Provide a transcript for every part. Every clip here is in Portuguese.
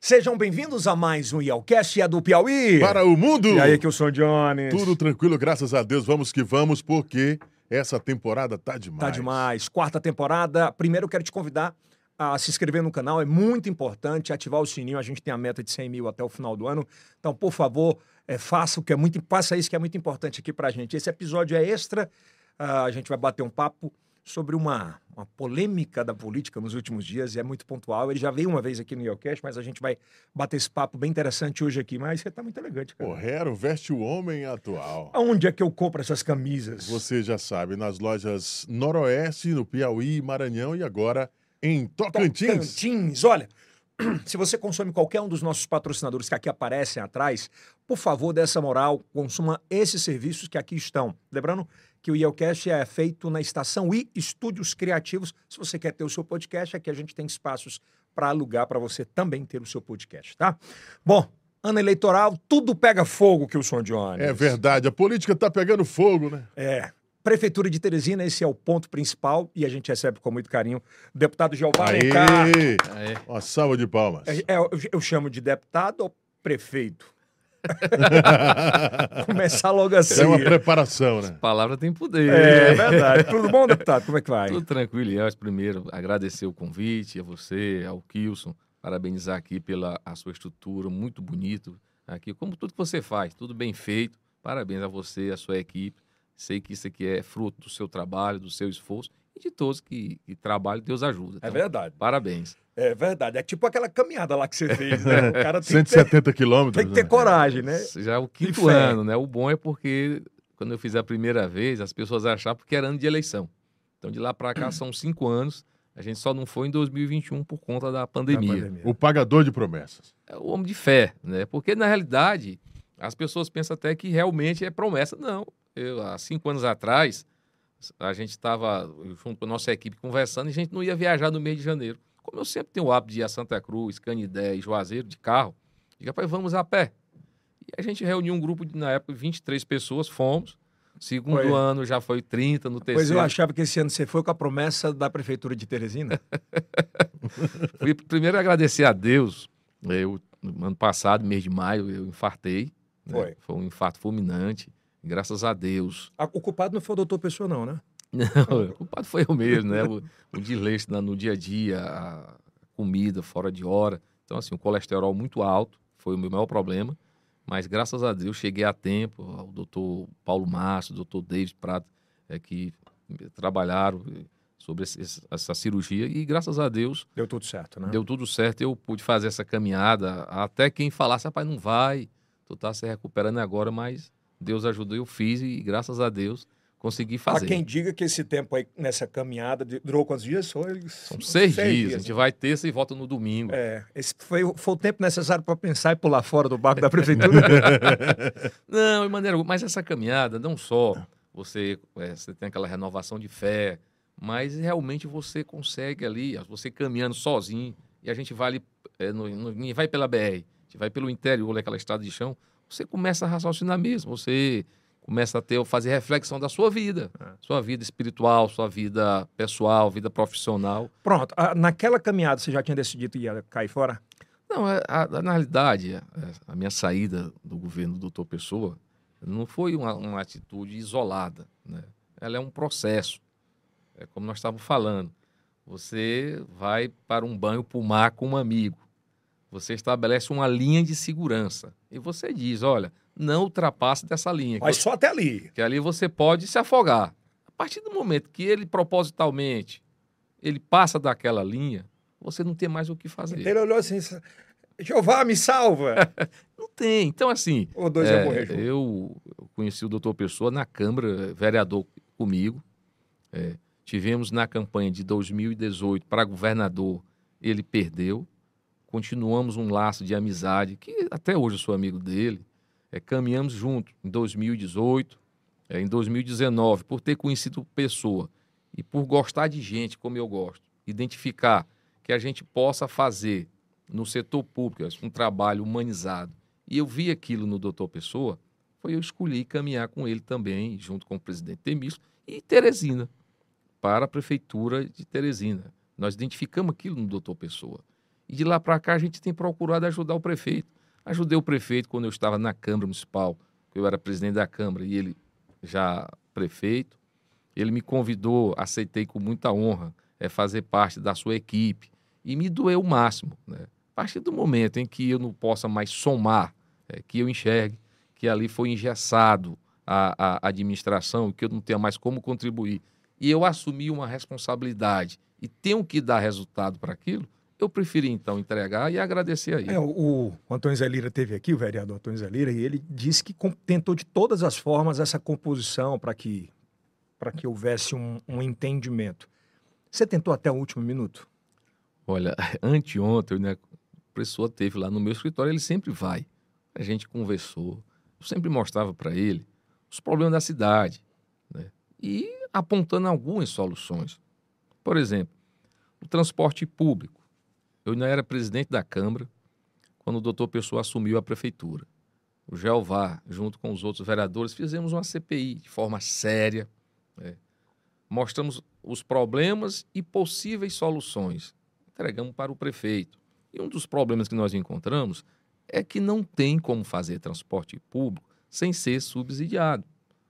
Sejam bem-vindos a mais um Yelcast, é do Piauí. Para o mundo! E aí, que eu sou o Jones. Tudo tranquilo, graças a Deus. Vamos que vamos, porque essa temporada tá demais. Tá demais. Quarta temporada. Primeiro, eu quero te convidar a se inscrever no canal. É muito importante ativar o sininho. A gente tem a meta de 100 mil até o final do ano. Então, por favor, é, faça o que é muito, faça isso que é muito importante aqui pra gente. Esse episódio é extra. Ah, a gente vai bater um papo sobre uma, uma polêmica da política nos últimos dias e é muito pontual. Ele já veio uma vez aqui no Yelcast, mas a gente vai bater esse papo bem interessante hoje aqui. Mas você tá muito elegante, cara. Correro veste o homem atual. Aonde é que eu compro essas camisas? Você já sabe, nas lojas Noroeste, no Piauí, Maranhão e agora em Tocantins. Tocantins. Olha, se você consome qualquer um dos nossos patrocinadores que aqui aparecem atrás, por favor, dê essa moral, consuma esses serviços que aqui estão. Lembrando que o Yelcast é feito na Estação I Estúdios Criativos. Se você quer ter o seu podcast, aqui a gente tem espaços para alugar para você também ter o seu podcast, tá? Bom, ano eleitoral, tudo pega fogo, que o som de ônibus. É verdade, a política tá pegando fogo, né? É. Prefeitura de Teresina, esse é o ponto principal e a gente recebe com muito carinho o deputado Alencar. Aê! Uma salva de palmas. É, é, eu, eu chamo de deputado ou prefeito? Começar logo assim. É uma preparação, né? palavra tem poder. É verdade. Tudo bom, deputado? Como é que vai? Tudo tranquilo. E primeiro, agradecer o convite a você, ao Kilson, parabenizar aqui pela a sua estrutura, muito bonito aqui, como tudo que você faz, tudo bem feito. Parabéns a você, a sua equipe. Sei que isso aqui é fruto do seu trabalho, do seu esforço e de todos que, que trabalham, Deus ajuda. É verdade. Parabéns. É verdade. É tipo aquela caminhada lá que você fez, né? O cara tem, que ter, 170 quilômetros. tem que ter né? coragem, né? Já é o quinto ano, né? O bom é porque quando eu fiz a primeira vez, as pessoas achavam porque era ano de eleição. Então de lá para cá são cinco anos. A gente só não foi em 2021 por conta da pandemia. Pandemia. O pagador de promessas. É o homem de fé, né? Porque na realidade as pessoas pensam até que realmente é promessa. Não. Eu, há cinco anos atrás a gente estava junto com a nossa equipe conversando e a gente não ia viajar no mês de janeiro. Como eu sempre tenho o hábito de ir a Santa Cruz, Canidé e Juazeiro de carro, diga, rapaz, vamos a pé. E a gente reuniu um grupo de, na época, 23 pessoas, fomos. Segundo Foi. ano já foi 30, no Pois terceiro. eu achava que esse ano você foi com a promessa da Prefeitura de Teresina. Fui primeiro agradecer a Deus. Eu, no ano passado, mês de maio, eu infartei. né? Foi. um infarto fulminante. Graças a Deus. A- O culpado não foi o doutor Pessoa, não, né? Não, o culpado foi eu mesmo, né? O, o desleixo no dia a dia, a comida fora de hora. Então, assim, o colesterol muito alto foi o meu maior problema. Mas, graças a Deus, cheguei a tempo. O doutor Paulo Márcio, o doutor David Prato, é, que trabalharam sobre esse- esse- essa cirurgia. E, graças a Deus, Deu tudo certo, né? Deu tudo certo, eu pude fazer essa caminhada. Até quem falasse, rapaz, não vai, tu tá se recuperando agora, mas Deus ajudou, eu fiz e graças a Deus consegui Há fazer. quem diga que esse tempo aí, nessa caminhada, de- durou quantos dias? Foi São seis, dias, a né? gente vai terça e volta no domingo. É, esse foi, o- foi o tempo necessário para pensar e pular fora do barco da prefeitura. Não, de maneira mas essa caminhada, não só você, é, você tem aquela renovação de fé, mas realmente você consegue ali, você caminhando sozinho, e a gente vai ali, é, no, no- vai pela BR, a gente vai pelo interior, aquela estrada de chão, você começa a raciocinar mesmo, você começa a ter, fazer reflexão da sua vida, sua vida espiritual, sua vida pessoal, vida profissional. Pronto, a- naquela caminhada você já tinha decidido que ia cair fora? Não, é- a- a- na realidade, a, a minha saída do governo do doutor Pessoa não foi uma, uma atitude isolada. Né? Ela é um processo. É como nós estávamos falando. Você vai para um banho por mar com um amigo. Você estabelece uma linha de segurança. E você diz, olha, não ultrapasse dessa linha. Mas você- só até ali. que ali você pode se afogar. A partir do momento que ele propositalmente ele passa daquela linha, você não tem mais o que fazer. Ele olhou assim, Jeová, me salva! Não tem. Então, assim, Ou dois é, morrer eu, eu conheci o doutor Pessoa na Câmara, vereador comigo. É, tivemos na campanha de 2018 para governador, ele perdeu. Continuamos um laço de amizade, que até hoje eu sou amigo dele. É, caminhamos junto em 2018, é, em 2019, por ter conhecido pessoa e por gostar de gente como eu gosto, identificar que a gente possa fazer no setor público um trabalho humanizado. E eu vi aquilo no doutor Pessoa, foi eu escolhi caminhar com ele também, junto com o presidente Temício e Teresina, para a prefeitura de Teresina. Nós identificamos aquilo no doutor Pessoa. E de lá para cá a gente tem procurado ajudar o prefeito. Ajudei o prefeito quando eu estava na Câmara Municipal, eu era presidente da Câmara e ele já prefeito. Ele me convidou, aceitei com muita honra é, fazer parte da sua equipe e me doeu o máximo. Né? A partir do momento em que eu não possa mais somar, é, que eu enxergue que ali foi engessado a, a administração, que eu não tenha mais como contribuir, e eu assumi uma responsabilidade e tenho que dar resultado para aquilo, eu preferi então entregar e agradecer a ele. É, o, o Antônio Zé Lira teve aqui, o vereador Antônio Zé Lira, e ele disse que tentou de todas as formas essa composição para que, que houvesse um, um entendimento. Você tentou até o último minuto? Olha, anteontem, né, a pessoa teve lá no meu escritório, ele sempre vai. A gente conversou, eu sempre mostrava para ele os problemas da cidade né, e apontando algumas soluções. Por exemplo, o transporte público. Eu ainda era presidente da Câmara quando o doutor Pessoa assumiu a prefeitura. O Jeová, junto com os outros vereadores, fizemos uma CPI de forma séria. Né? Mostramos os problemas e possíveis soluções. Entregamos para o prefeito. E um dos problemas que nós encontramos é que não tem como fazer transporte público sem ser subsidiado.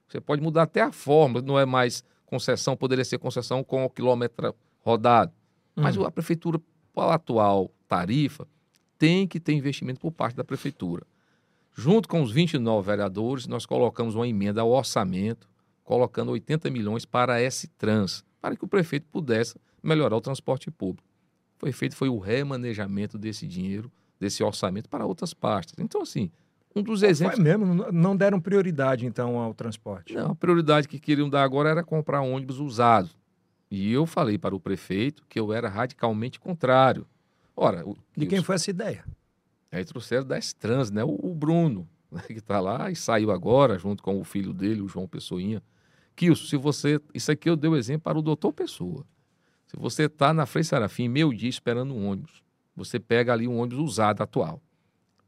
Você pode mudar até a forma, não é mais concessão, poderia ser concessão com o quilômetro rodado. Mas uhum. a prefeitura, a atual tarifa, tem que ter investimento por parte da prefeitura. Junto com os 29 vereadores, nós colocamos uma emenda ao orçamento, colocando 80 milhões para a S-Trans, para que o prefeito pudesse melhorar o transporte público. Foi feito foi o remanejamento desse dinheiro, desse orçamento para outras partes. Então, assim, um dos exemplos. Foi mesmo, não deram prioridade então ao transporte. Não, a prioridade que queriam dar agora era comprar ônibus usados. E eu falei para o prefeito que eu era radicalmente contrário. Ora, o, de quem foi essa ideia? Aí trouxeram da Trans, né? O, o Bruno, né? que está lá e saiu agora, junto com o filho dele, o João Pessoinha. Kilson, se você. Isso aqui eu dei o um exemplo para o doutor Pessoa. Se você está na Frei Serafim, meio dia esperando um ônibus, você pega ali um ônibus usado atual.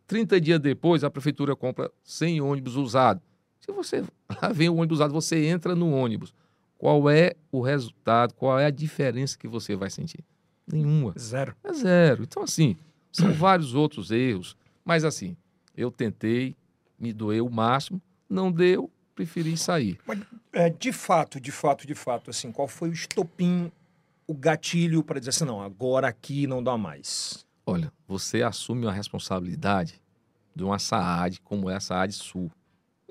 30 dias depois, a prefeitura compra 100 ônibus usados. Se você lá vem o ônibus usado, você entra no ônibus. Qual é o resultado? Qual é a diferença que você vai sentir? Nenhuma. Zero. É zero. Então, assim, são vários outros erros. Mas, assim, eu tentei, me doeu o máximo, não deu, preferi sair. Mas, é, de fato, de fato, de fato, assim, qual foi o estopim, o gatilho para dizer assim, não, agora aqui não dá mais? Olha, você assume uma responsabilidade de uma SAAD como é a SAAD Sul,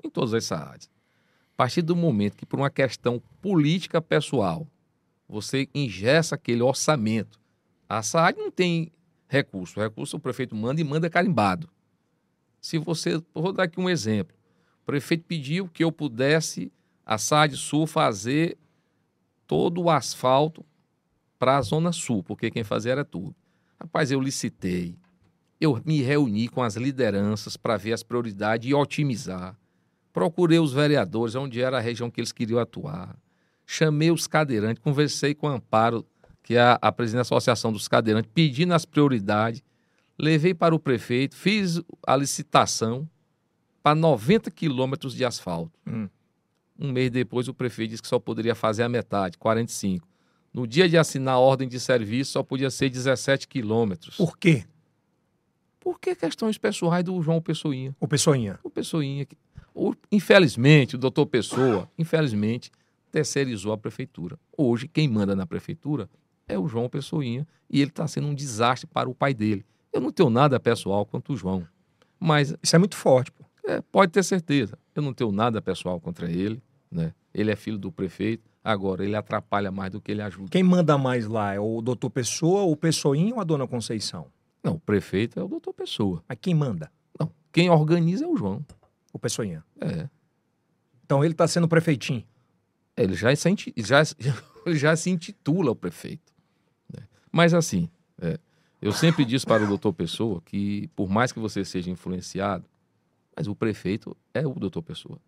em todas as SAADs. Partir do momento que, por uma questão política pessoal, você ingessa aquele orçamento, a SAAD não tem recurso. O recurso o prefeito manda e manda carimbado. Se você, vou dar aqui um exemplo. O prefeito pediu que eu pudesse, a SAAD Sul, fazer todo o asfalto para a Zona Sul, porque quem fazia era tudo. Rapaz, eu licitei, eu me reuni com as lideranças para ver as prioridades e otimizar. Procurei os vereadores, onde era a região que eles queriam atuar. Chamei os cadeirantes, conversei com o Amparo, que é a, a presidente da Associação dos Cadeirantes, pedindo as prioridades. Levei para o prefeito, fiz a licitação para 90 quilômetros de asfalto. Hum. Um mês depois, o prefeito disse que só poderia fazer a metade, 45. No dia de assinar a ordem de serviço, só podia ser 17 quilômetros. Por quê? Porque questões pessoais do João Pessoinha. O Pessoinha. O Pessoinha. O, infelizmente, o doutor Pessoa, infelizmente, terceirizou a prefeitura. Hoje, quem manda na prefeitura é o João Pessoinha e ele está sendo um desastre para o pai dele. Eu não tenho nada pessoal quanto o João. Mas. Isso é muito forte, pô. É, pode ter certeza. Eu não tenho nada pessoal contra ele. Né? Ele é filho do prefeito. Agora, ele atrapalha mais do que ele ajuda. Quem manda mais lá é o doutor Pessoa, o Pessoinho ou a dona Conceição? Não, o prefeito é o doutor Pessoa. Mas quem manda? Não, quem organiza é o João. O Pessoinha. É. Então ele está sendo prefeitinho. Ele já se, já, já se intitula o prefeito. Né? Mas assim, é, eu sempre disse para o doutor Pessoa que, por mais que você seja influenciado, mas o prefeito é o doutor Pessoa.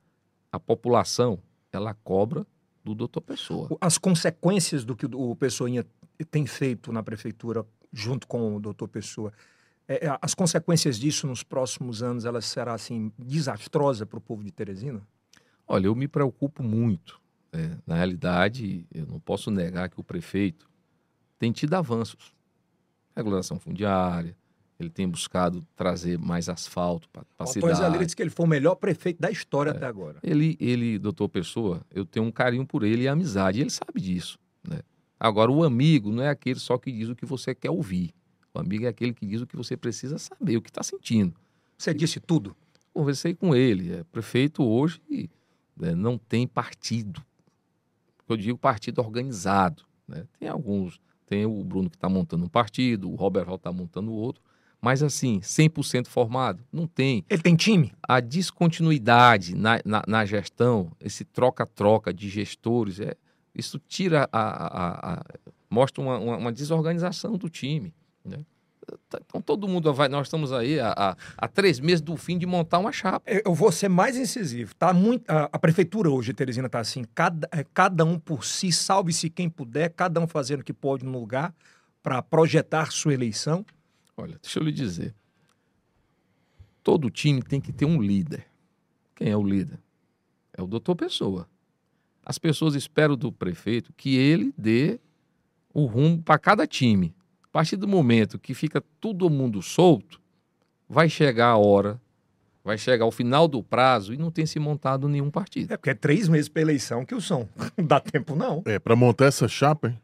A população, ela cobra do doutor Pessoa. As consequências do que o Pessoinha tem feito na prefeitura junto com o doutor Pessoa, é, é, as consequências disso nos próximos anos, elas será assim desastrosa para o povo de Teresina? Olha, eu me preocupo muito. É, na realidade, eu não posso negar que o prefeito tem tido avanços. Regulação fundiária, ele tem buscado trazer mais asfalto para a Antônio Zé Lira cidade. disse que ele foi o melhor prefeito da história até agora. Ele, ele, doutor Pessoa, eu tenho um carinho por ele e amizade, ele sabe disso. Né? Agora, o amigo não é aquele só que diz o que você quer ouvir. O amigo é aquele que diz o que você precisa saber, o que está sentindo. Você disse tudo. Conversei com ele, é prefeito hoje né, não tem partido. Eu digo partido organizado. né? Tem alguns, tem o Bruno que está montando um partido, o Robert está montando outro, mas assim, 100% formado, não tem. Ele tem time? A descontinuidade na, na, na gestão, esse troca-troca de gestores, é, isso tira a, a- a- mostra uma, uma- uma desorganização do time. Né? Então todo mundo vai, nós estamos aí há, há- três meses do fim de montar uma chapa. Eu vou ser mais incisivo. Tá muito, a, a prefeitura hoje, Teresina, tá assim, cada, é, cada um por si, salve-se quem puder, cada um fazendo o que pode no lugar para projetar sua eleição. Olha, deixa eu lhe dizer. Todo time tem que ter um líder. Quem é o líder? É o doutor Pessoa. As pessoas esperam do prefeito que ele dê o rumo para cada time. A partir do momento que fica todo mundo solto, vai chegar a hora, vai chegar o final do prazo e não tem se montado nenhum partido. É porque é três meses para eleição que o são. Não dá tempo, não. É, para montar essa chapa, hein?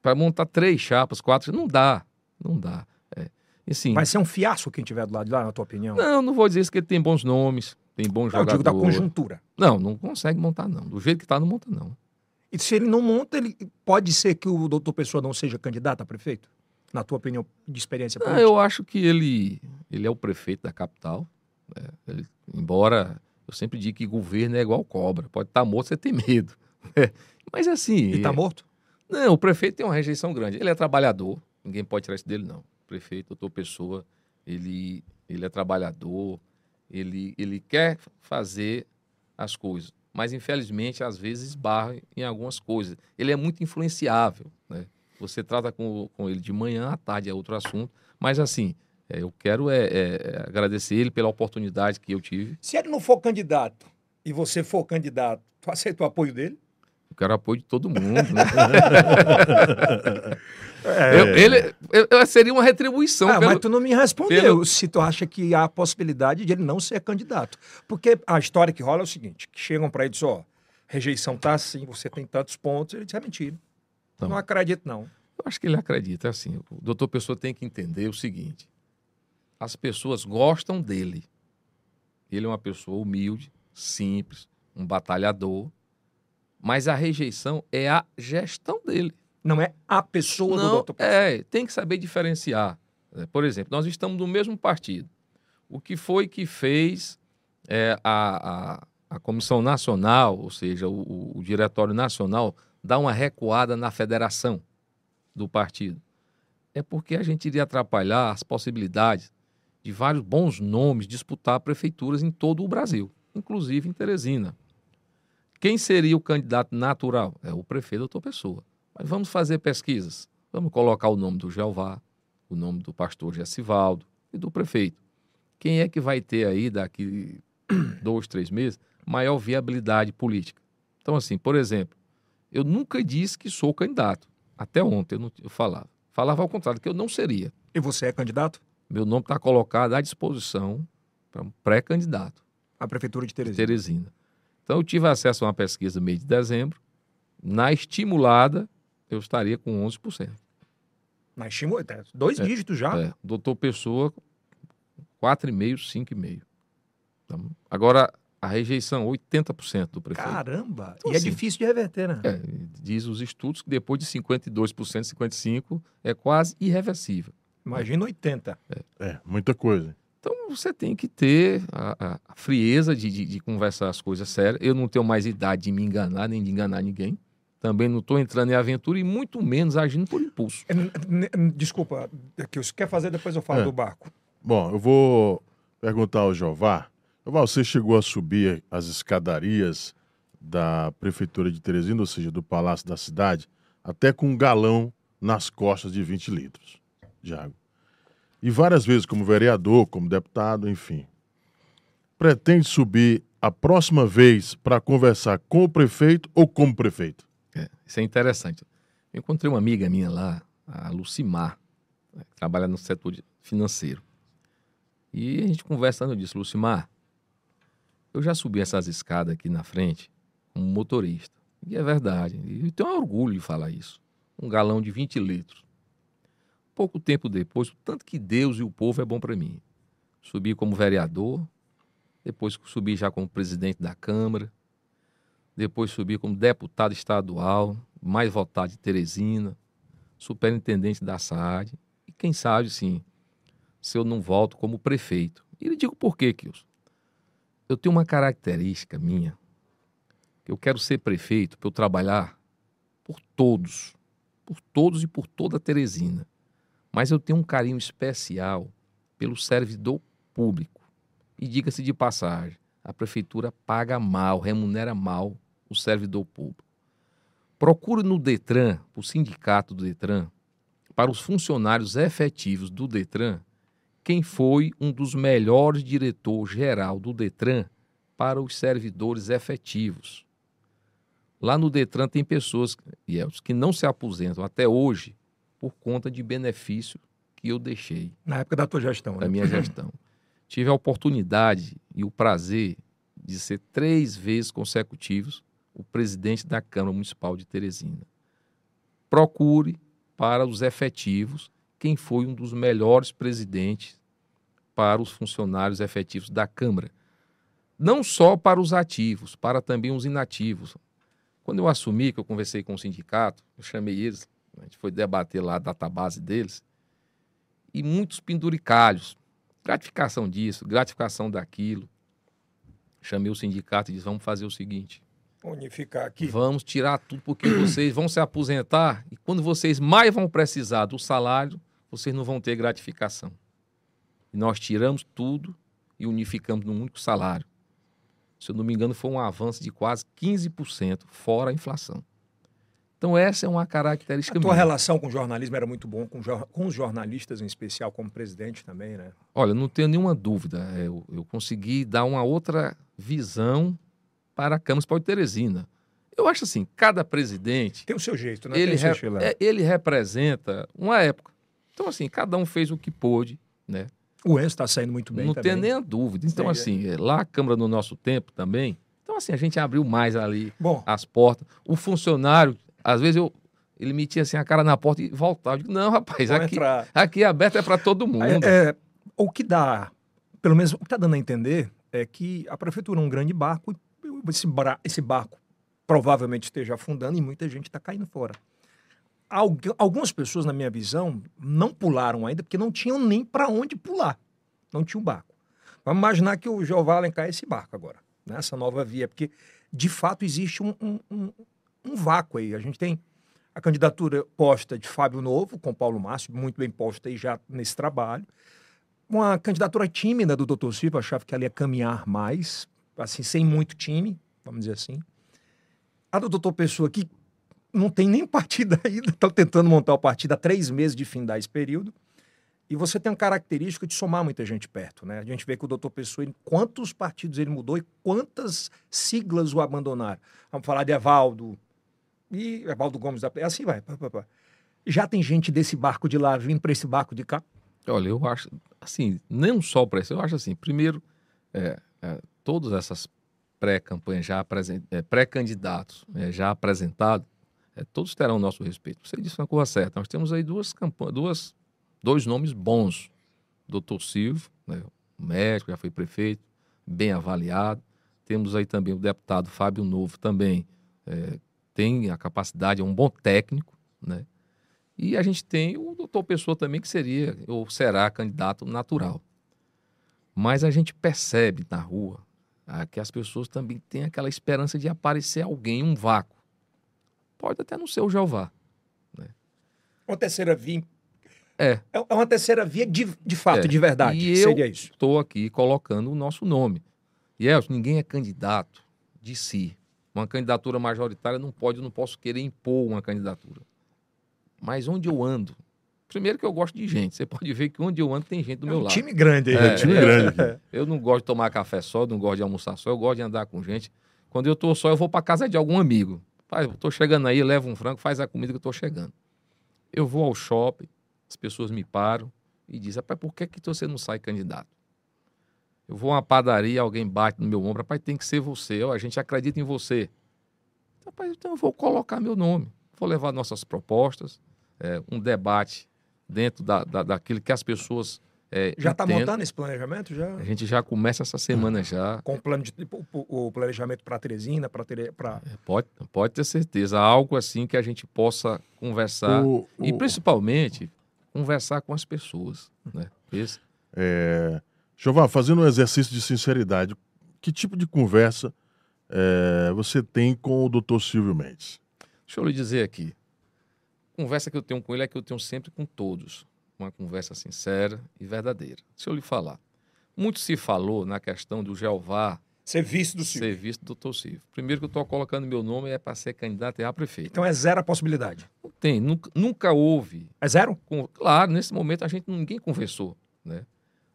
Para montar três chapas, quatro, não dá. Não dá. É. E, assim, Vai ser um fiasco quem tiver do lado de lá, na tua opinião. Não, não vou dizer isso que ele tem bons nomes, tem bons Eu digo jogadores. da conjuntura. Não, não consegue montar, não. Do jeito que tá, não monta, não. E se ele não monta, ele pode ser que o doutor Pessoa não seja candidato a prefeito? Na tua opinião de experiência política? eu acho que ele, ele é o prefeito da capital. né? Ele- embora eu sempre digo que governo é igual cobra. Pode estar morto, você tem medo. né? Mas assim. Ele tá morto? Não, o prefeito tem uma rejeição grande. Ele é trabalhador, ninguém pode tirar isso dele, não. O prefeito, doutor Pessoa, ele, ele é trabalhador, ele, ele quer fazer as coisas, mas infelizmente às vezes esbarra em algumas coisas. Ele é muito influenciável, né? Você trata com, com ele de manhã, à tarde é outro assunto, mas assim, é, eu quero é, é, agradecer ele pela oportunidade que eu tive. Se ele não for candidato e você for candidato, tu aceita o apoio dele? Eu quero apoio de todo mundo, né? É. Eu- ele, eu- eu- seria uma retribuição Ah, pelo- mas tu não me respondeu pelo- se tu acha que há a possibilidade de ele não ser candidato. Porque a história que rola é o seguinte, que chegam para ele e dizem, ó, rejeição tá assim, você tem tantos pontos, ele diz, é mentira. Então. Não acredito, não. Eu acho que ele acredita. É assim, o doutor Pessoa tem que entender o seguinte: as pessoas gostam dele. Ele é uma pessoa humilde, simples, um batalhador, mas a rejeição é a gestão dele. Não é a pessoa do Não, doutor Pessoa. é, tem que saber diferenciar. É, Por exemplo, nós estamos no mesmo partido. O que foi que fez é, a, a, a Comissão Nacional, ou seja, o- o Diretório Nacional, dar uma recuada na federação do partido? É porque a gente iria atrapalhar as possibilidades de vários bons nomes disputar prefeituras em todo o Brasil, inclusive em Teresina. Quem seria o candidato natural? É o prefeito doutor Pessoa. Mas vamos fazer pesquisas. Vamos colocar o nome do Jeová, o nome do pastor Gessivaldo e do prefeito. Quem é que vai ter aí, daqui dois, três meses, maior viabilidade política? Então, assim, por exemplo, eu nunca disse que sou candidato. Até ontem eu, não, eu falava. Falava ao contrário, que eu não seria. E você é candidato Meu nome está colocado à disposição para um pré-candidato. à prefeitura de de Teresina? Teresina. Então, eu tive acesso a uma pesquisa no mês de dezembro. Na estimulada, eu estaria com 11%. Na estímulo, é, dois É, dígitos já. É, doutor Pessoa, 4,5%, 5,5%. Então, agora, a rejeição, 80% do prefeito. Caramba! Então, e é assim, difícil de reverter, né? É, diz os estudos que depois de 52%, 55% é quase irreversível. Imagina 80. É, muita coisa. Então você tem que ter a, a- frieza de, de- de conversar as coisas sérias. Eu não tenho mais idade de me enganar, nem de enganar ninguém. Também não estou entrando em aventura e muito menos agindo por impulso. É, Desculpa, é que você quer fazer, depois eu falo É. do barco. Bom, eu vou perguntar ao Jová. Você chegou a subir as escadarias da Prefeitura de Teresina, ou seja, do Palácio da Cidade, até com um galão nas costas de 20 litros de água. E várias vezes como vereador, como deputado, enfim. Pretende subir a próxima vez para conversar com o prefeito ou como prefeito? É, isso é interessante. Eu encontrei uma amiga minha lá, a Lucimar. né, trabalha no setor financeiro. E a gente conversando, eu disse, Lucimar, eu já subi essas escadas aqui na frente como motorista. E é verdade. E tenho orgulho de falar isso. Um galão de 20 litros. Pouco tempo depois, o tanto que Deus e o povo é bom para mim. Subi como vereador, depois subi já como presidente da Câmara, depois subi como deputado estadual, mais votado de Teresina, superintendente da SAAD, e quem sabe, sim, se eu não volto como prefeito. E lhe digo por quê, Kilson. Eu tenho uma característica minha, eu quero ser prefeito para eu trabalhar por todos, por todos e por toda a Teresina. Mas eu tenho um carinho especial pelo servidor público. E diga-se de passagem, a prefeitura paga mal, remunera mal o servidor público. Procure no Detran, o sindicato do Detran, para os funcionários efetivos do Detran, quem foi um dos melhores diretor-geral do Detran para os servidores efetivos. Lá no Detran tem pessoas que não se aposentam até hoje por conta de benefício que eu deixei. Na época da tua gestão, Da né? minha gestão. Tive a oportunidade e o prazer de ser três vezes consecutivos o presidente da Câmara Municipal de Teresina. Procure para os efetivos quem foi um dos melhores presidentes para os funcionários efetivos da Câmara. Não só para os ativos, para também os inativos. Quando eu assumi, que eu conversei com o sindicato, eu chamei eles, a gente foi debater lá a database deles, e muitos penduricalhos, gratificação disso, gratificação daquilo. Chamei o sindicato e disse: vamos fazer o seguinte: unificar aqui. Vamos tirar tudo, porque vocês vão se aposentar e quando vocês mais vão precisar do salário, vocês não vão ter gratificação. E nós tiramos tudo e unificamos num único salário. Se eu não me engano, foi um avanço de quase 15%, fora a inflação. Então, essa é uma característica. A tua minha. relação com o jornalismo era muito bom, com, com, os jornalistas em especial, como presidente também, né? Olha, não tenho nenhuma dúvida. Eu, eu consegui dar uma outra visão para a Câmara Municipal de Teresina. Eu acho assim, cada presidente... Tem o seu jeito, né? Ele, rep é, ele representa uma época. Então, assim, cada um fez o que pôde, né? O Enzo está saindo muito bem Não também. tem nem a dúvida. Então, Sim, assim, é. lá a Câmara no nosso tempo também... Então, assim, a gente abriu mais ali Bom, as portas. O funcionário, às vezes eu, ele metia assim a cara na porta e voltava. Eu digo, não, rapaz, aqui, aqui aberto é para todo mundo. É, é, o que dá, pelo menos o que está dando a entender, é que a prefeitura é um grande barco esse, esse barco provavelmente esteja afundando e muita gente está caindo fora. Algumas pessoas, na minha visão, não pularam ainda porque não tinham nem para onde pular. Não tinha um barco. Vamos imaginar que o Jeová Alencar é esse barco agora, nessa nova via, porque de fato existe um, um, um, um vácuo aí. A gente tem a candidatura posta de Fábio Novo, com Paulo Márcio, muito bem posta aí já nesse trabalho. Uma candidatura tímida do Dr. Silva, achava que ela ia caminhar mais, assim, sem muito time, vamos dizer assim. A do doutor Pessoa, que não tem nem partido ainda, está tentando montar o partido há três meses de findar esse período. E você tem uma característica de somar muita gente perto, né? A gente vê que o doutor Pessoa, quantos partidos ele mudou e quantas siglas o abandonaram. Vamos falar de Evaldo, e Evaldo Gomes, da... assim vai. Já tem gente desse barco de lá vindo para esse barco de cá? Olha, eu acho, assim, não só para isso, eu acho assim, primeiro, é, é, todas essas pré-campanhas já é, pré-candidatos é, já apresentados, é, todos terão nosso respeito. Você disse uma coisa certa. Nós temos aí duas campanhas, duas, dois nomes bons. Doutor Silvio, né, médico, já foi prefeito, bem avaliado. Temos aí também o deputado Fábio Novo, também é, tem a capacidade, é um bom técnico, né? E a gente tem o doutor Pessoa também, que seria ou será candidato natural. Mas a gente percebe na rua ah, que as pessoas também têm aquela esperança de aparecer alguém, um vácuo. Pode até não ser o Jeová. Né? Uma terceira via. É. É, é uma terceira via de, de fato, é. de verdade. E seria isso. Estou aqui colocando o nosso nome. E Elcio, ninguém é candidato de si. Uma candidatura majoritária não pode, não posso querer impor uma candidatura. Mas onde eu ando, Primeiro que eu gosto de gente. Você pode ver que onde eu ando tem gente do é meu um lado. time grande aí. É, é time grande. Eu não gosto de tomar café só, não gosto de almoçar só, eu gosto de andar com gente. Quando eu tô só, eu vou para casa de algum amigo. Pai, tô chegando aí, leva um frango, faz a comida que eu tô chegando. Eu vou ao shopping, as pessoas me param e dizem, rapaz, por que, que você não sai candidato? Eu vou a uma padaria, alguém bate no meu ombro, rapaz, tem que ser você, a gente acredita em você. Rapaz, então eu vou colocar meu nome, vou levar nossas propostas, é, um debate dentro da, da, daquilo que as pessoas é, Já está montando esse planejamento? Já? A gente já começa essa semana já. Com o plano de o, o planejamento para Teresina, para para É, Pode, pode ter certeza. Algo assim que a gente possa conversar. O- E o- principalmente conversar com as pessoas. Né? Esse, É... Fazendo um exercício de sinceridade, que tipo de conversa é, você tem com o doutor Silvio Mendes? Deixa eu lhe dizer aqui. Conversa que eu tenho com ele é que eu tenho sempre com todos. Uma conversa sincera e verdadeira. Deixa eu lhe falar. Muito se falou na questão do Jeová ser vice do Silvio. ser visto do doutor Silvio. Primeiro que eu estou colocando meu nome é para ser candidato a prefeito. Então é zero a possibilidade. Não tem, nunca, nunca houve. É zero? com- claro, nesse momento a gente ninguém conversou. Né?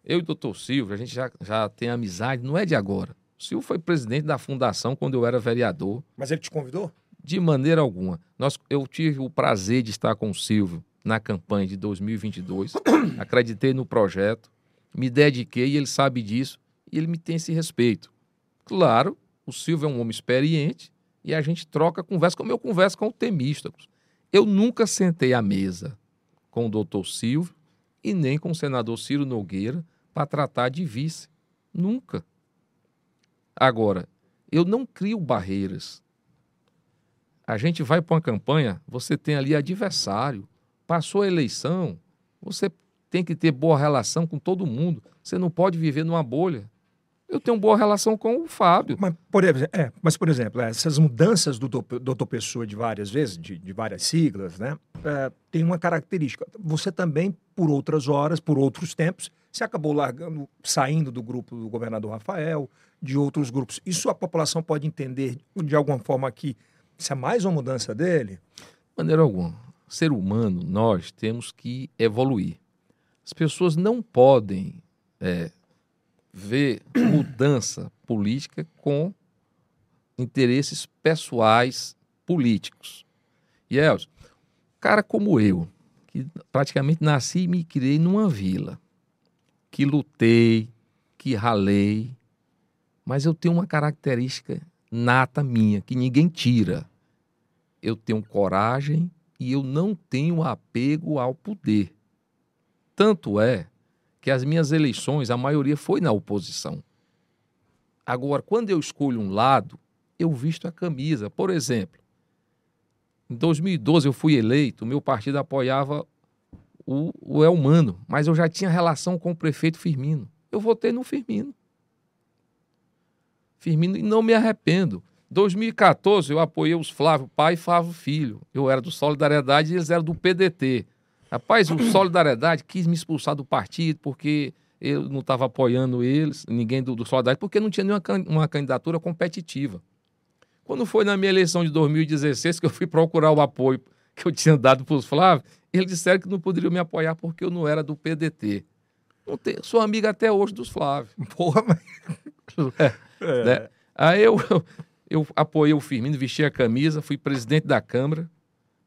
Eu e o doutor Silvio, a gente já, já tem amizade, não é de agora. O Silvio foi presidente da fundação quando eu era vereador. Mas ele te convidou? De maneira alguma. Nós, eu tive o prazer de estar com o Silvio na campanha de 2022. Acreditei no projeto, me dediquei e ele sabe disso e ele me tem esse respeito. Claro, o Silvio é um homem experiente e a gente troca conversa como eu converso com o Temístocos. Eu nunca sentei à mesa com o doutor Silvio e nem com o senador Ciro Nogueira para tratar de vice. Nunca. Agora, eu não crio barreiras a gente vai para uma campanha, você tem ali adversário. Passou a eleição, você tem que ter boa relação com todo mundo. Você não pode viver numa bolha. Eu tenho boa relação com o Fábio. Mas, por, ex- é, mas, por exemplo, essas mudanças do doutor, doutor Pessoa de várias vezes, de, de várias siglas, né? é, tem uma característica. Você também, por outras horas, por outros tempos, se acabou largando, saindo do grupo do governador Rafael, de outros grupos. Isso a população pode entender de alguma forma que isso é mais uma mudança dele? De maneira alguma. Ser humano, nós temos que evoluir. As pessoas não podem é, ver mudança política com interesses pessoais políticos. E Elcio, cara como eu, que praticamente nasci e me criei numa vila, que lutei, que ralei, mas eu tenho uma característica nata minha, que ninguém tira. Eu tenho coragem e eu não tenho apego ao poder. Tanto é que as minhas eleições, a maioria foi na oposição. Agora, quando eu escolho um lado, eu visto a camisa. Por exemplo, em 2012 eu fui eleito, meu partido apoiava o, o Elmano, mas eu já tinha relação com o prefeito Firmino. Eu votei no Firmino. Firmino e não me arrependo. 2014 eu apoiei os Flávio pai e Flávio filho. Eu era do Solidariedade e eles eram do PDT. Rapaz, o Solidariedade quis me expulsar do partido porque eu não estava apoiando eles, ninguém do, do Solidariedade, porque não tinha nenhuma can- uma candidatura competitiva. Quando foi na minha eleição de 2016 que eu fui procurar o apoio que eu tinha dado para os Flávio, eles disseram que não poderiam me apoiar porque eu não era do PDT. Tem- sou amigo até hoje dos Flávio. Porra, mas... É. né? Aí eu, eu apoiei o Firmino, vesti a camisa, fui presidente da Câmara.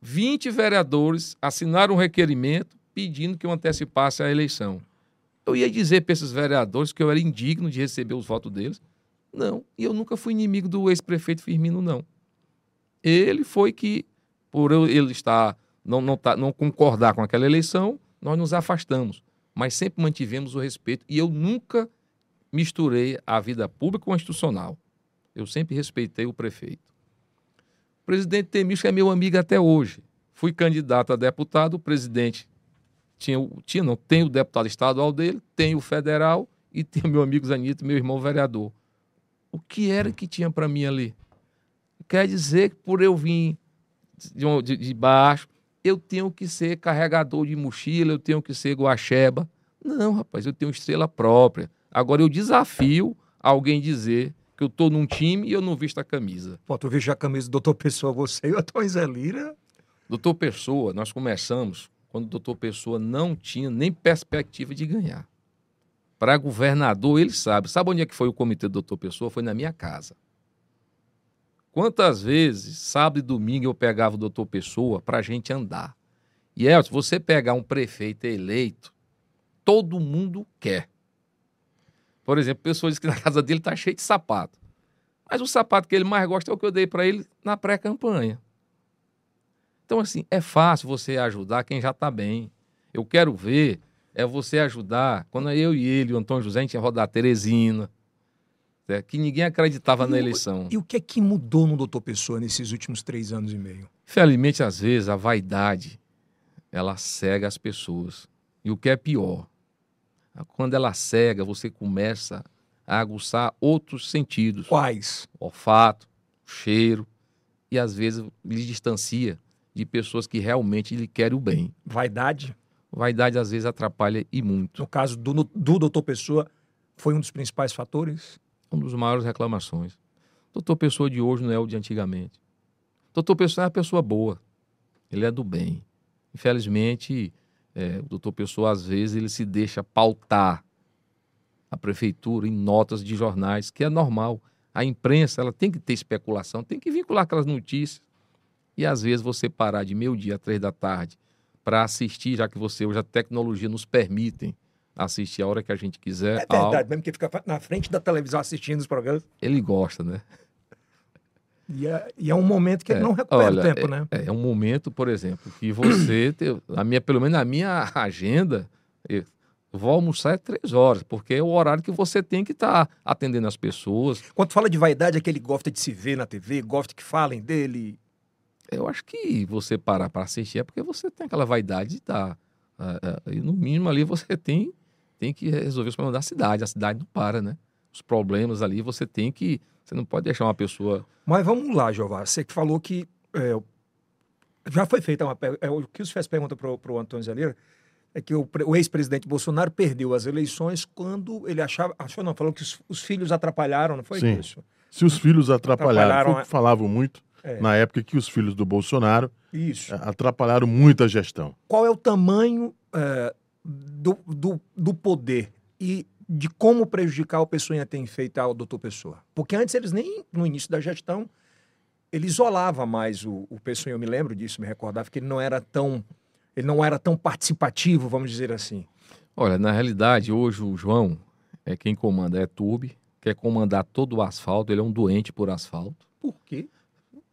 20 vereadores assinaram um requerimento pedindo que eu antecipasse a eleição. Eu ia dizer para esses vereadores que eu era indigno de receber os votos deles. Não, e eu nunca fui inimigo do ex-prefeito Firmino, não. Ele foi que, por ele estar, não, não, tá, não concordar com aquela eleição, nós nos afastamos. Mas sempre mantivemos o respeito e eu nunca misturei a vida pública com a institucional. Eu sempre respeitei o prefeito. O presidente Temício é meu amigo até hoje. Fui candidato a deputado, o presidente tinha, tinha não, tem o deputado estadual dele, tem o federal e tem meu amigo Zanito, meu irmão vereador. O que era que tinha para mim ali? Quer dizer que por eu vir de, de- de baixo, eu tenho que ser carregador de mochila, eu tenho que ser guaxeba. Não, rapaz, eu tenho estrela própria. Agora eu desafio alguém dizer eu tô num time e eu não visto a camisa. Pô, tu viu a camisa do doutor Pessoa, você e o Antônio Zé Lira? Doutor Pessoa, nós começamos quando o doutor Pessoa não tinha nem perspectiva de ganhar. Para governador, ele sabe. Sabe onde é que foi o comitê do doutor Pessoa? Foi na minha casa. Quantas vezes, sábado e domingo, eu pegava o doutor Pessoa para a gente andar. E Elton, se você pegar um prefeito eleito, todo mundo quer. Por exemplo, pessoas que na casa dele tá cheio de sapato. Mas o sapato que ele mais gosta é o que eu dei para ele na pré-campanha. Então, assim, é fácil você ajudar quem já está bem. Eu quero ver é você ajudar. Quando eu e ele, o Antônio José, a gente ia rodar Teresina, né, que ninguém acreditava E na eleição. E o que é que mudou no doutor Pessoa nesses últimos três anos e meio? Infelizmente, às vezes, a vaidade, ela cega as pessoas. E o que é pior, quando ela cega, você começa a aguçar outros sentidos. Quais? olfato, cheiro, e às vezes lhe distancia de pessoas que realmente lhe querem o bem. Vaidade? Vaidade às vezes atrapalha e muito. No caso do, do doutor Pessoa, foi um dos principais fatores? Um dos maiores reclamações. Doutor Pessoa de hoje não é o de antigamente. Doutor Pessoa é uma pessoa boa. Ele é do bem. Infelizmente, é, o doutor Pessoa, às vezes, ele se deixa pautar a prefeitura em notas de jornais, que é normal. A imprensa ela tem que ter especulação, tem que vincular aquelas notícias. E às vezes você parar de meio-dia a três da tarde para assistir, já que você hoje a tecnologia nos permitem assistir a hora que a gente quiser. É verdade, mesmo que fica na frente da televisão assistindo os programas. ele gosta, né? E é, e é um momento que ele É, não recupera olha, o tempo, né? É, é um momento, por exemplo, que você, te- a minha, pelo menos na minha agenda, eu vou almoçar é três horas, porque é o horário que você tem que estar atendendo as pessoas. Quando fala de vaidade, é que ele gosta de se ver na TV, gosta que falem dele. Eu acho que você parar para assistir é porque você tem aquela vaidade de estar. ah, ah, e no mínimo ali você tem, tem que resolver os problemas da cidade. A cidade não para, né? Os problemas ali você tem que. Você não pode deixar uma pessoa. Mas vamos lá, Jeová. Você que falou que é, já foi feita uma pergunta. É, o que os fez pergunta para o Antônio Zaneira é que o, o ex-presidente Bolsonaro perdeu as eleições quando ele achava. Achou não, falou que os, os filhos atrapalharam, não foi Sim. isso? Se os filhos atrapalharam, Atrapalharam foi o que falavam muito É. na época que os filhos do Bolsonaro Isso. eh, atrapalharam muito a gestão. Qual é o tamanho é, do, do, do poder e de como prejudicar o Pessoa tem feito ao doutor Pessoa? Porque antes eles nem, no início da gestão, ele isolava mais o, o Pessoa, eu me lembro disso, me recordava que ele não era tão ele não era tão participativo, vamos dizer assim. Olha, na realidade, hoje o João é quem comanda, é Tube, quer comandar todo o asfalto, ele é um doente por asfalto. Por quê?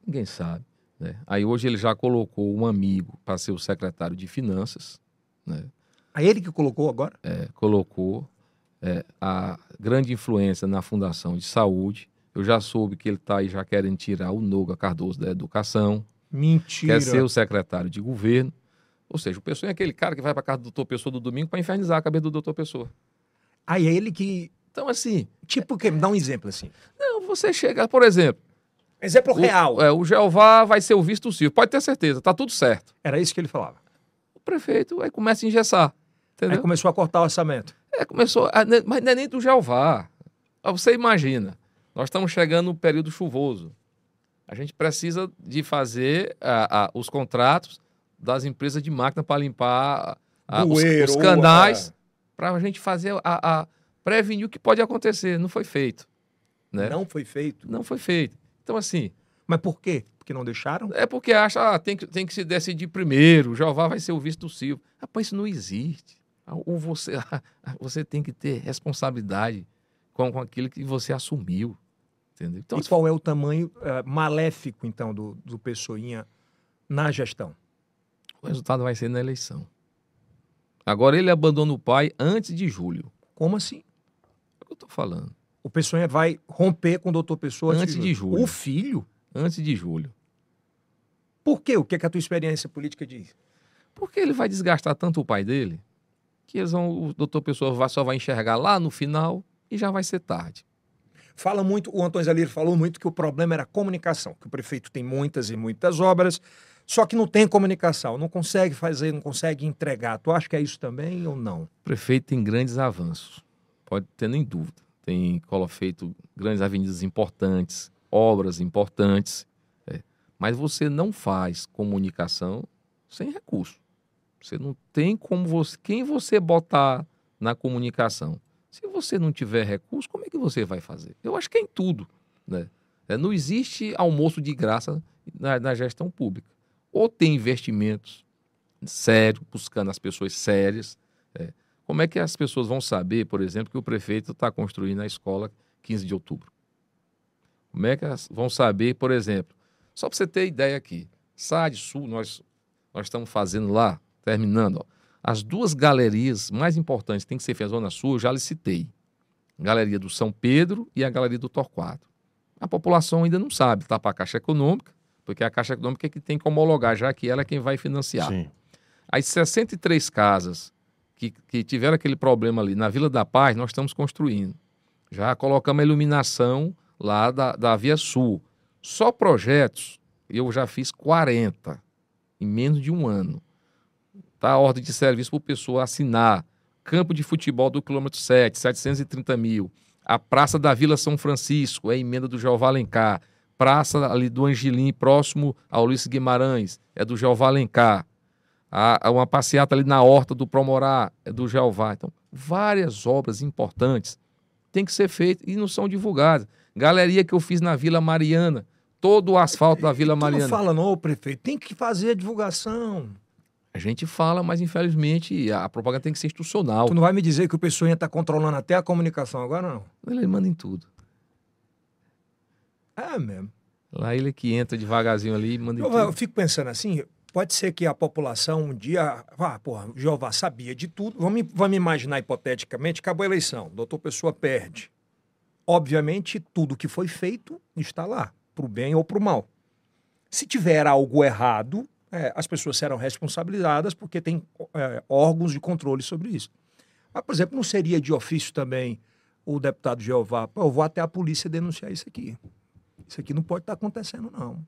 Ninguém sabe. Né? Aí hoje ele já colocou um amigo para ser o secretário de Finanças, né? A ele que colocou agora? É, colocou é, a grande influência na Fundação de Saúde. Eu já soube que ele está aí já querendo tirar o Noga Cardoso da Educação, Mentira. quer ser o secretário de governo. Ou seja, o Pessoa é aquele cara que vai para casa do doutor Pessoa do domingo para infernizar a cabeça do doutor Pessoa. Aí é ele que. Então, assim, Tipo o quê? Me dá um exemplo assim. não, você chega, por exemplo, Exemplo o, real. é, o Jeová vai ser o vice do Silvio, pode ter certeza, tá tudo certo. Era isso que ele falava. O prefeito aí começa a engessar, Aí entendeu? começou a cortar o orçamento. É, começou, a- ne- mas não é nem do Jeová. Você imagina, nós estamos chegando no período chuvoso. A gente precisa de fazer ah, ah, os contratos das empresas de máquina para limpar os, Bueiro, os ou, canais, para a gente fazer a, a prevenir o que pode acontecer. Não foi feito. Né? Não. Não foi feito. foi feito. Então, assim, Mas por quê? Porque não deixaram? é porque acha ah, tem, que, tem que se decidir primeiro, o Jeová vai ser o vice do Silvio. Rapaz, isso não existe. Ou você, você tem que ter responsabilidade com, com aquilo que você assumiu. Entendeu? Então, e qual é o tamanho eh, maléfico, então, do, do Pessoinha na gestão? o resultado vai ser na eleição. Agora ele abandona o pai antes de julho. Como assim? É o que eu estou falando. O Pessoinha vai romper com o doutor Pessoa Antes de julho. O filho? Antes de julho. Por quê? O que, é que a tua experiência política diz? Porque ele vai desgastar tanto o pai dele que eles vão, o doutor Pessoa vai- só vai enxergar lá no final e já vai ser tarde. Fala muito, o Antônio Zaliro falou muito que o problema era a comunicação, que o prefeito tem muitas e muitas obras, só que não tem comunicação, não consegue fazer, não consegue entregar. Tu acha que é isso também ou não? O prefeito tem grandes avanços, pode ter nem dúvida. Tem feito grandes avenidas importantes, obras importantes, é. mas você não faz comunicação sem recurso. Você não tem como você. Quem você botar na comunicação? Se você não tiver recurso, como é que você vai fazer? Eu acho que é em tudo. Né? É, não existe almoço de graça na, na gestão pública. Ou tem investimentos, sério, buscando as pessoas sérias. É. Como é que as pessoas vão saber, por exemplo, que o prefeito está construindo a escola 15 de outubro? Como é que elas vão saber, por exemplo? Só para você ter ideia aqui, SAD Sul, nós, nós estamos fazendo lá, terminando, ó, as duas galerias mais importantes que tem que ser feitas na Zona Sul, eu já lhe citei. Galeria do São Pedro e a Galeria do Torquato. A população ainda não sabe, está para a Caixa Econômica, porque a Caixa Econômica é que tem que homologar, já que ela é quem vai financiar. Sim. As 63 casas que, que tiveram aquele problema ali na Vila da Paz, nós estamos construindo. Já colocamos a iluminação lá da, da Via Sul. Só projetos, eu já fiz 40 em menos de um ano. Tá a ordem de serviço para o pessoa assinar. Campo de futebol do quilômetro 7, 730 mil. A Praça da Vila São Francisco, é emenda do Jeová Alencar. Praça ali do Angelim, próximo ao Luiz Guimarães, é do Jeová Alencar. Há uma passeata ali na Horta do Promorá, é do Jeová. Então, várias obras importantes têm que ser feitas e não são divulgadas. Galeria que eu fiz na Vila Mariana, todo o asfalto da Vila Mariana. Não fala não, prefeito, tem que fazer a divulgação. A gente fala, mas infelizmente a propaganda tem que ser institucional. Tu não vai me dizer que o pessoal está controlando até a comunicação agora, não? Ele manda em tudo. É mesmo. Lá ele que entra devagarzinho ali e manda em eu, tudo. Eu fico pensando assim, pode ser que a população um dia. Ah, porra, Jeová sabia de tudo. Vamos, vamos imaginar hipoteticamente, acabou a eleição, doutor Pessoa perde. Obviamente, tudo que foi feito está lá, para o bem ou para o mal. Se tiver algo errado, é, as pessoas serão responsabilizadas porque tem é, órgãos de controle sobre isso. Mas, por exemplo, não seria de ofício também o deputado Jeová, eu vou até a polícia denunciar isso aqui. Isso aqui não pode estar acontecendo, não.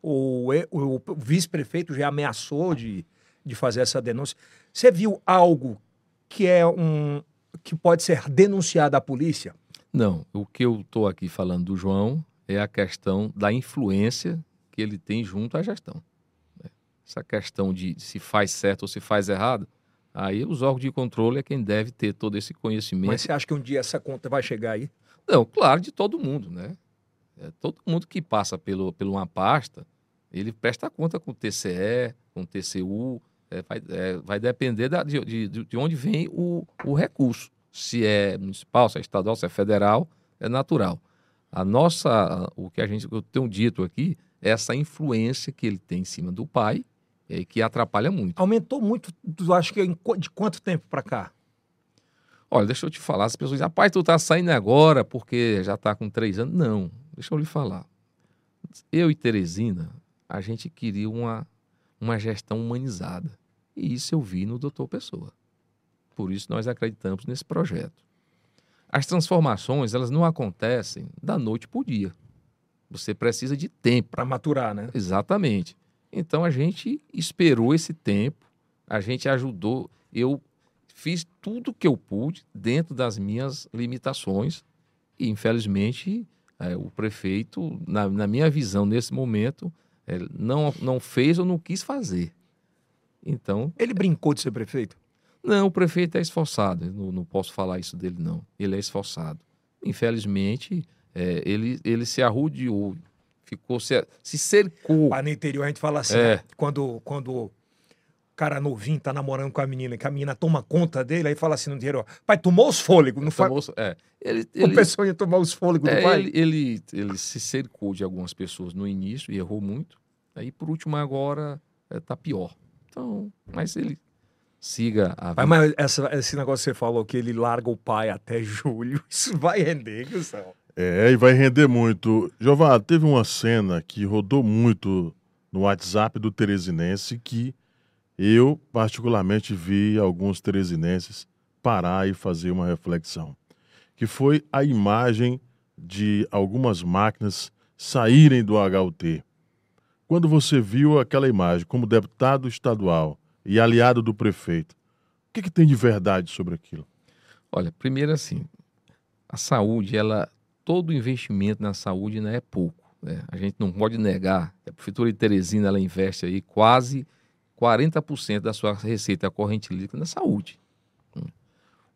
O, o, o vice-prefeito já ameaçou de, de fazer essa denúncia. Você viu algo que é um que pode ser denunciado à polícia? Não, o que eu estou aqui falando do João é a questão da influência que ele tem junto à gestão. Essa questão de se faz certo ou se faz errado, aí os órgãos de controle é quem deve ter todo esse conhecimento. Mas você acha que um dia essa conta vai chegar aí? Não, claro, de todo mundo, né? É, todo mundo que passa pelo, por uma pasta, ele presta conta com o TCE, com o TCU, é, vai, é, vai depender da, de, de, de onde vem o, o recurso se é municipal, se é estadual, se é federal, é natural. A nossa, o que a gente eu tenho dito aqui, é essa influência que ele tem em cima do pai, é, que atrapalha muito. Aumentou muito, tu acho que de quanto tempo para cá? Olha, deixa eu te falar, as pessoas dizem, rapaz, tu tá saindo agora porque já tá com três anos. Não, deixa eu lhe falar. Eu e Teresina, a gente queria uma, uma gestão humanizada. E isso eu vi no doutor Pessoa. Por isso nós acreditamos nesse projeto. As transformações, elas não acontecem da noite para o dia. Você precisa de tempo. Para maturar, né? Exatamente. Então a gente esperou esse tempo, a gente ajudou. Eu fiz tudo que eu pude dentro das minhas limitações e, infelizmente, é, o prefeito, na, na, minha visão, nesse momento, é, não, não fez ou não quis fazer. Então. Ele brincou de ser prefeito? Não, o prefeito é esforçado. Não, não posso falar isso dele, não. Ele é esforçado. Infelizmente, é, ele, ele se arrudeou, ficou se, se cercou. Lá no interior a gente fala assim, é. quando, quando o cara novinho tá namorando com a menina, que a menina toma conta dele, aí fala assim no interior, pai, tomou os fôlegos, não tomou, fa... é. ele, ele, O pessoal ia tomar os fôlegos é, do pai? Ele, ele, ele, se cercou de algumas pessoas no início e errou muito. Aí, por último, agora é, tá pior. Então, mas ele siga a vida. Mas essa, esse negócio que você falou que ele larga o pai até julho, isso vai render, Gustavo. É, e vai render muito. Jová, teve uma cena que rodou muito no WhatsApp do Teresinense que eu, particularmente, vi alguns teresinenses parar e fazer uma reflexão. Que foi a imagem de algumas máquinas saírem do HUT. Quando você viu aquela imagem como deputado estadual e aliado do prefeito. O que, que tem de verdade sobre aquilo? Olha, primeiro assim, a saúde, ela, todo investimento na saúde não é pouco. Né? A gente não pode negar. A Prefeitura de Teresina ela investe aí quase 40% da sua receita corrente líquida na saúde. Hum.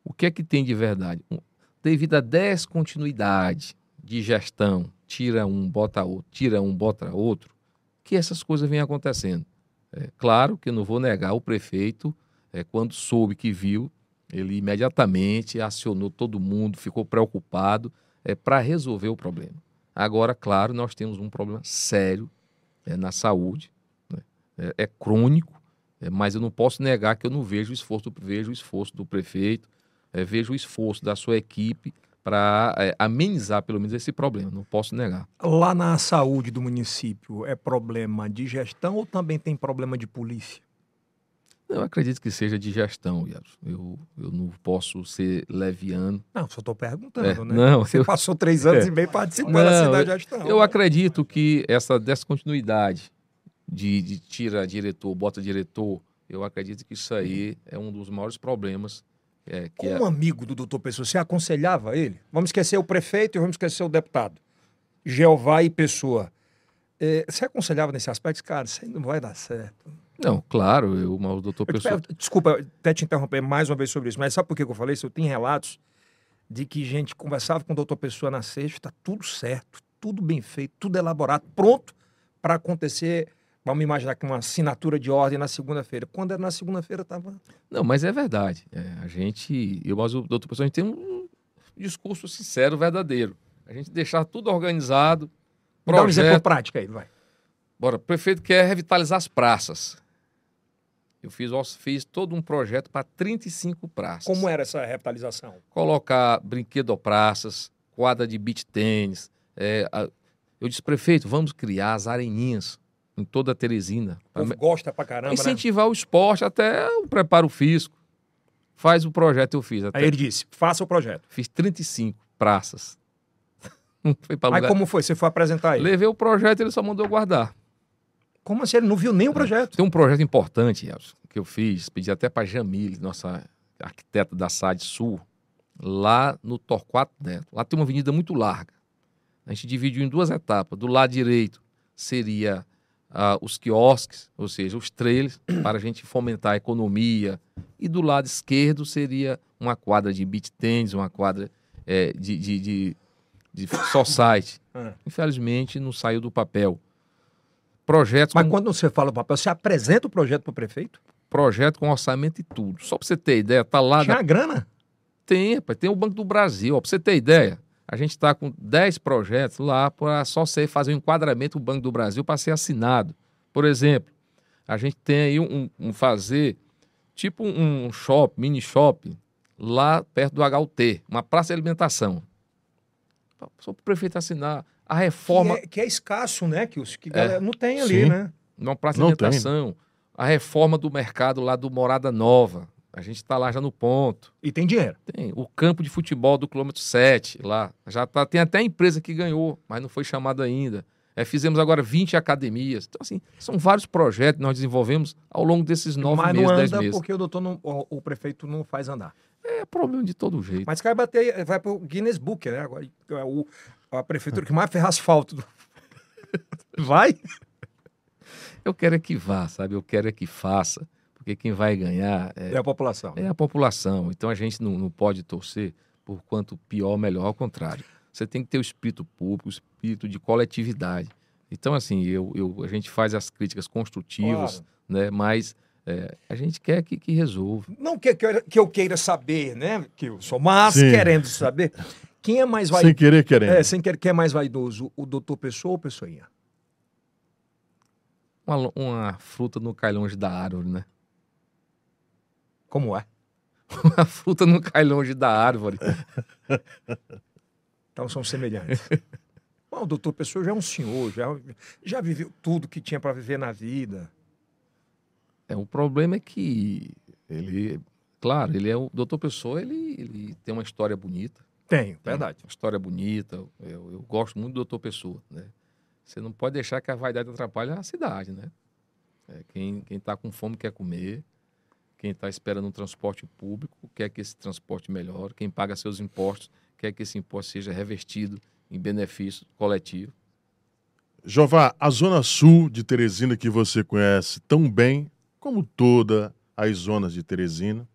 O que é que tem de verdade? Devido à descontinuidade de gestão, tira um, bota outro, tira um, bota outro, que essas coisas vêm acontecendo. É, claro que eu não vou negar, o prefeito, é, quando soube que viu, ele imediatamente acionou todo mundo, ficou preocupado é, para resolver o problema. Agora, claro, nós temos um problema sério é, na saúde, né? é, é, crônico, é, mas eu não posso negar que eu não vejo o esforço, vejo o esforço do prefeito, é, vejo o esforço da sua equipe para é, amenizar pelo menos esse problema, não posso negar. Lá na saúde do município é problema de gestão ou também tem problema de polícia? Eu acredito que seja de gestão, Iaros. Eu, eu não posso ser leviano. Não, só estou perguntando, É, né? não, Você eu- passou três anos É. e meio participando Não, assim da gestão. Eu acredito que essa descontinuidade de, de tira diretor, bota diretor, eu acredito que isso aí é um dos maiores problemas. É, que é- Como amigo do doutor Pessoa, você aconselhava ele? Vamos esquecer o prefeito e vamos esquecer o deputado. Jeová e Pessoa. É, você aconselhava nesse aspecto? Cara, isso aí não vai dar certo. Não, claro, eu, o doutor Eu Pessoa. desculpa até te interromper mais uma vez sobre isso, mas sabe por que eu falei isso? Eu tenho relatos de que gente conversava com o doutor Pessoa na sexta, está tudo certo, tudo bem feito, tudo elaborado, pronto para acontecer. Vamos imaginar que uma assinatura de ordem na segunda-feira. Quando era na segunda-feira, estava. Não, mas é verdade. É, a gente, eu, mas o doutor Pessoa, a gente tem um discurso sincero, verdadeiro. A gente deixar tudo organizado. Dá um exemplo Projeto. prático aí, vai. Bora, o prefeito quer revitalizar as praças. Eu fiz, fiz todo um projeto para 35 praças. Como era essa revitalização? colocar brinquedopraças, quadra de beach tênis. É, eu disse, prefeito, vamos criar as areninhas em toda a Teresina. O Pra gosta pra caramba, né? incentivar o esporte até o preparo físico. Faz o projeto, eu fiz. Até, Aí ele disse: faça o projeto. Fiz 35 praças. Não foi para Aí lugar. como foi? Você foi apresentar ele? Levei o projeto ele só mandou guardar. Como assim? Ele não viu nem o projeto. Tem um projeto importante, Elson, que eu fiz, pedi até para Jamile, nossa arquiteta da SAD Sul, lá no Torquato Neto. Lá tem uma avenida muito larga. A gente dividiu em duas etapas. Do lado direito seria ah, os quiosques, ou seja, os trailers, para a gente fomentar a economia. E do lado esquerdo seria uma quadra de beach tênis, uma quadra eh, de, de, de, de society. Ah. Infelizmente, não saiu do papel. Projetos Mas como- quando você fala o papel, você apresenta o projeto para o prefeito? projeto com orçamento e tudo. Só para você ter ideia, tá lá. Tinha na- a grana? Tem, rapaz, tem o Banco do Brasil. Para você ter ideia, a gente está com 10 projetos lá para só ser fazer um enquadramento do Banco do Brasil para ser assinado. Por exemplo, a gente tem aí um, um fazer tipo um shopping, mini shopping, lá perto do HUT, uma praça de alimentação. Só para o prefeito assinar. A reforma. Que é, que é escasso, né? Que, os, que É. galera não tem ali, Sim. né? Uma praça de Não tem. alimentação. A reforma do mercado lá do Morada Nova. A gente está lá já no ponto. E tem dinheiro. Tem o campo de futebol do quilômetro 7 lá. Já tá, tem até empresa que ganhou, mas não foi chamada ainda. É, fizemos agora 20 academias. Então, assim, são vários projetos que nós desenvolvemos ao longo desses nove Mas meses, não dez anda meses. porque o doutor não, o, o prefeito não faz andar. É problema de todo jeito. Mas vai bater, vai pro Guinness Book, né? Agora é o, a prefeitura que mais fez asfalto. do- vai? Eu quero é que vá, sabe? Eu quero é que faça. Porque quem vai ganhar é, É a população. é a população. Então a gente não, não pode torcer por quanto pior, melhor. Ao contrário. Você tem que ter o espírito público, o espírito de coletividade. Então, assim, eu, eu, a gente faz as críticas construtivas, Claro. né? Mas é, a gente quer que, que resolva. Não que, que, eu, que eu queira saber, né? Que eu sou mas Sim. querendo saber. Quem é mais Sem vaidoso? querer, querendo. É, sem querer, quem é mais vaidoso? O doutor Pessoa ou Pessoinha? Uma, uma fruta não cai longe da árvore, né? Como é? Uma fruta não cai longe da árvore. Então são semelhantes. Bom, o doutor Pessoa já é um senhor, já, já viveu tudo que tinha para viver na vida. É, o problema é que ele, claro, ele é o doutor Pessoa, ele, ele tem uma história bonita. Tenho, Tem verdade. Uma história bonita. Eu, eu gosto muito do doutor Pessoa, né? Você não pode deixar que a vaidade atrapalhe a cidade, né? É, quem quem está com fome quer comer. Quem está esperando um transporte público quer que esse transporte melhore. Quem paga seus impostos quer que esse imposto seja revestido em benefício coletivo. Jová, a Zona Sul de Teresina que você conhece tão bem como todas as zonas de Teresina,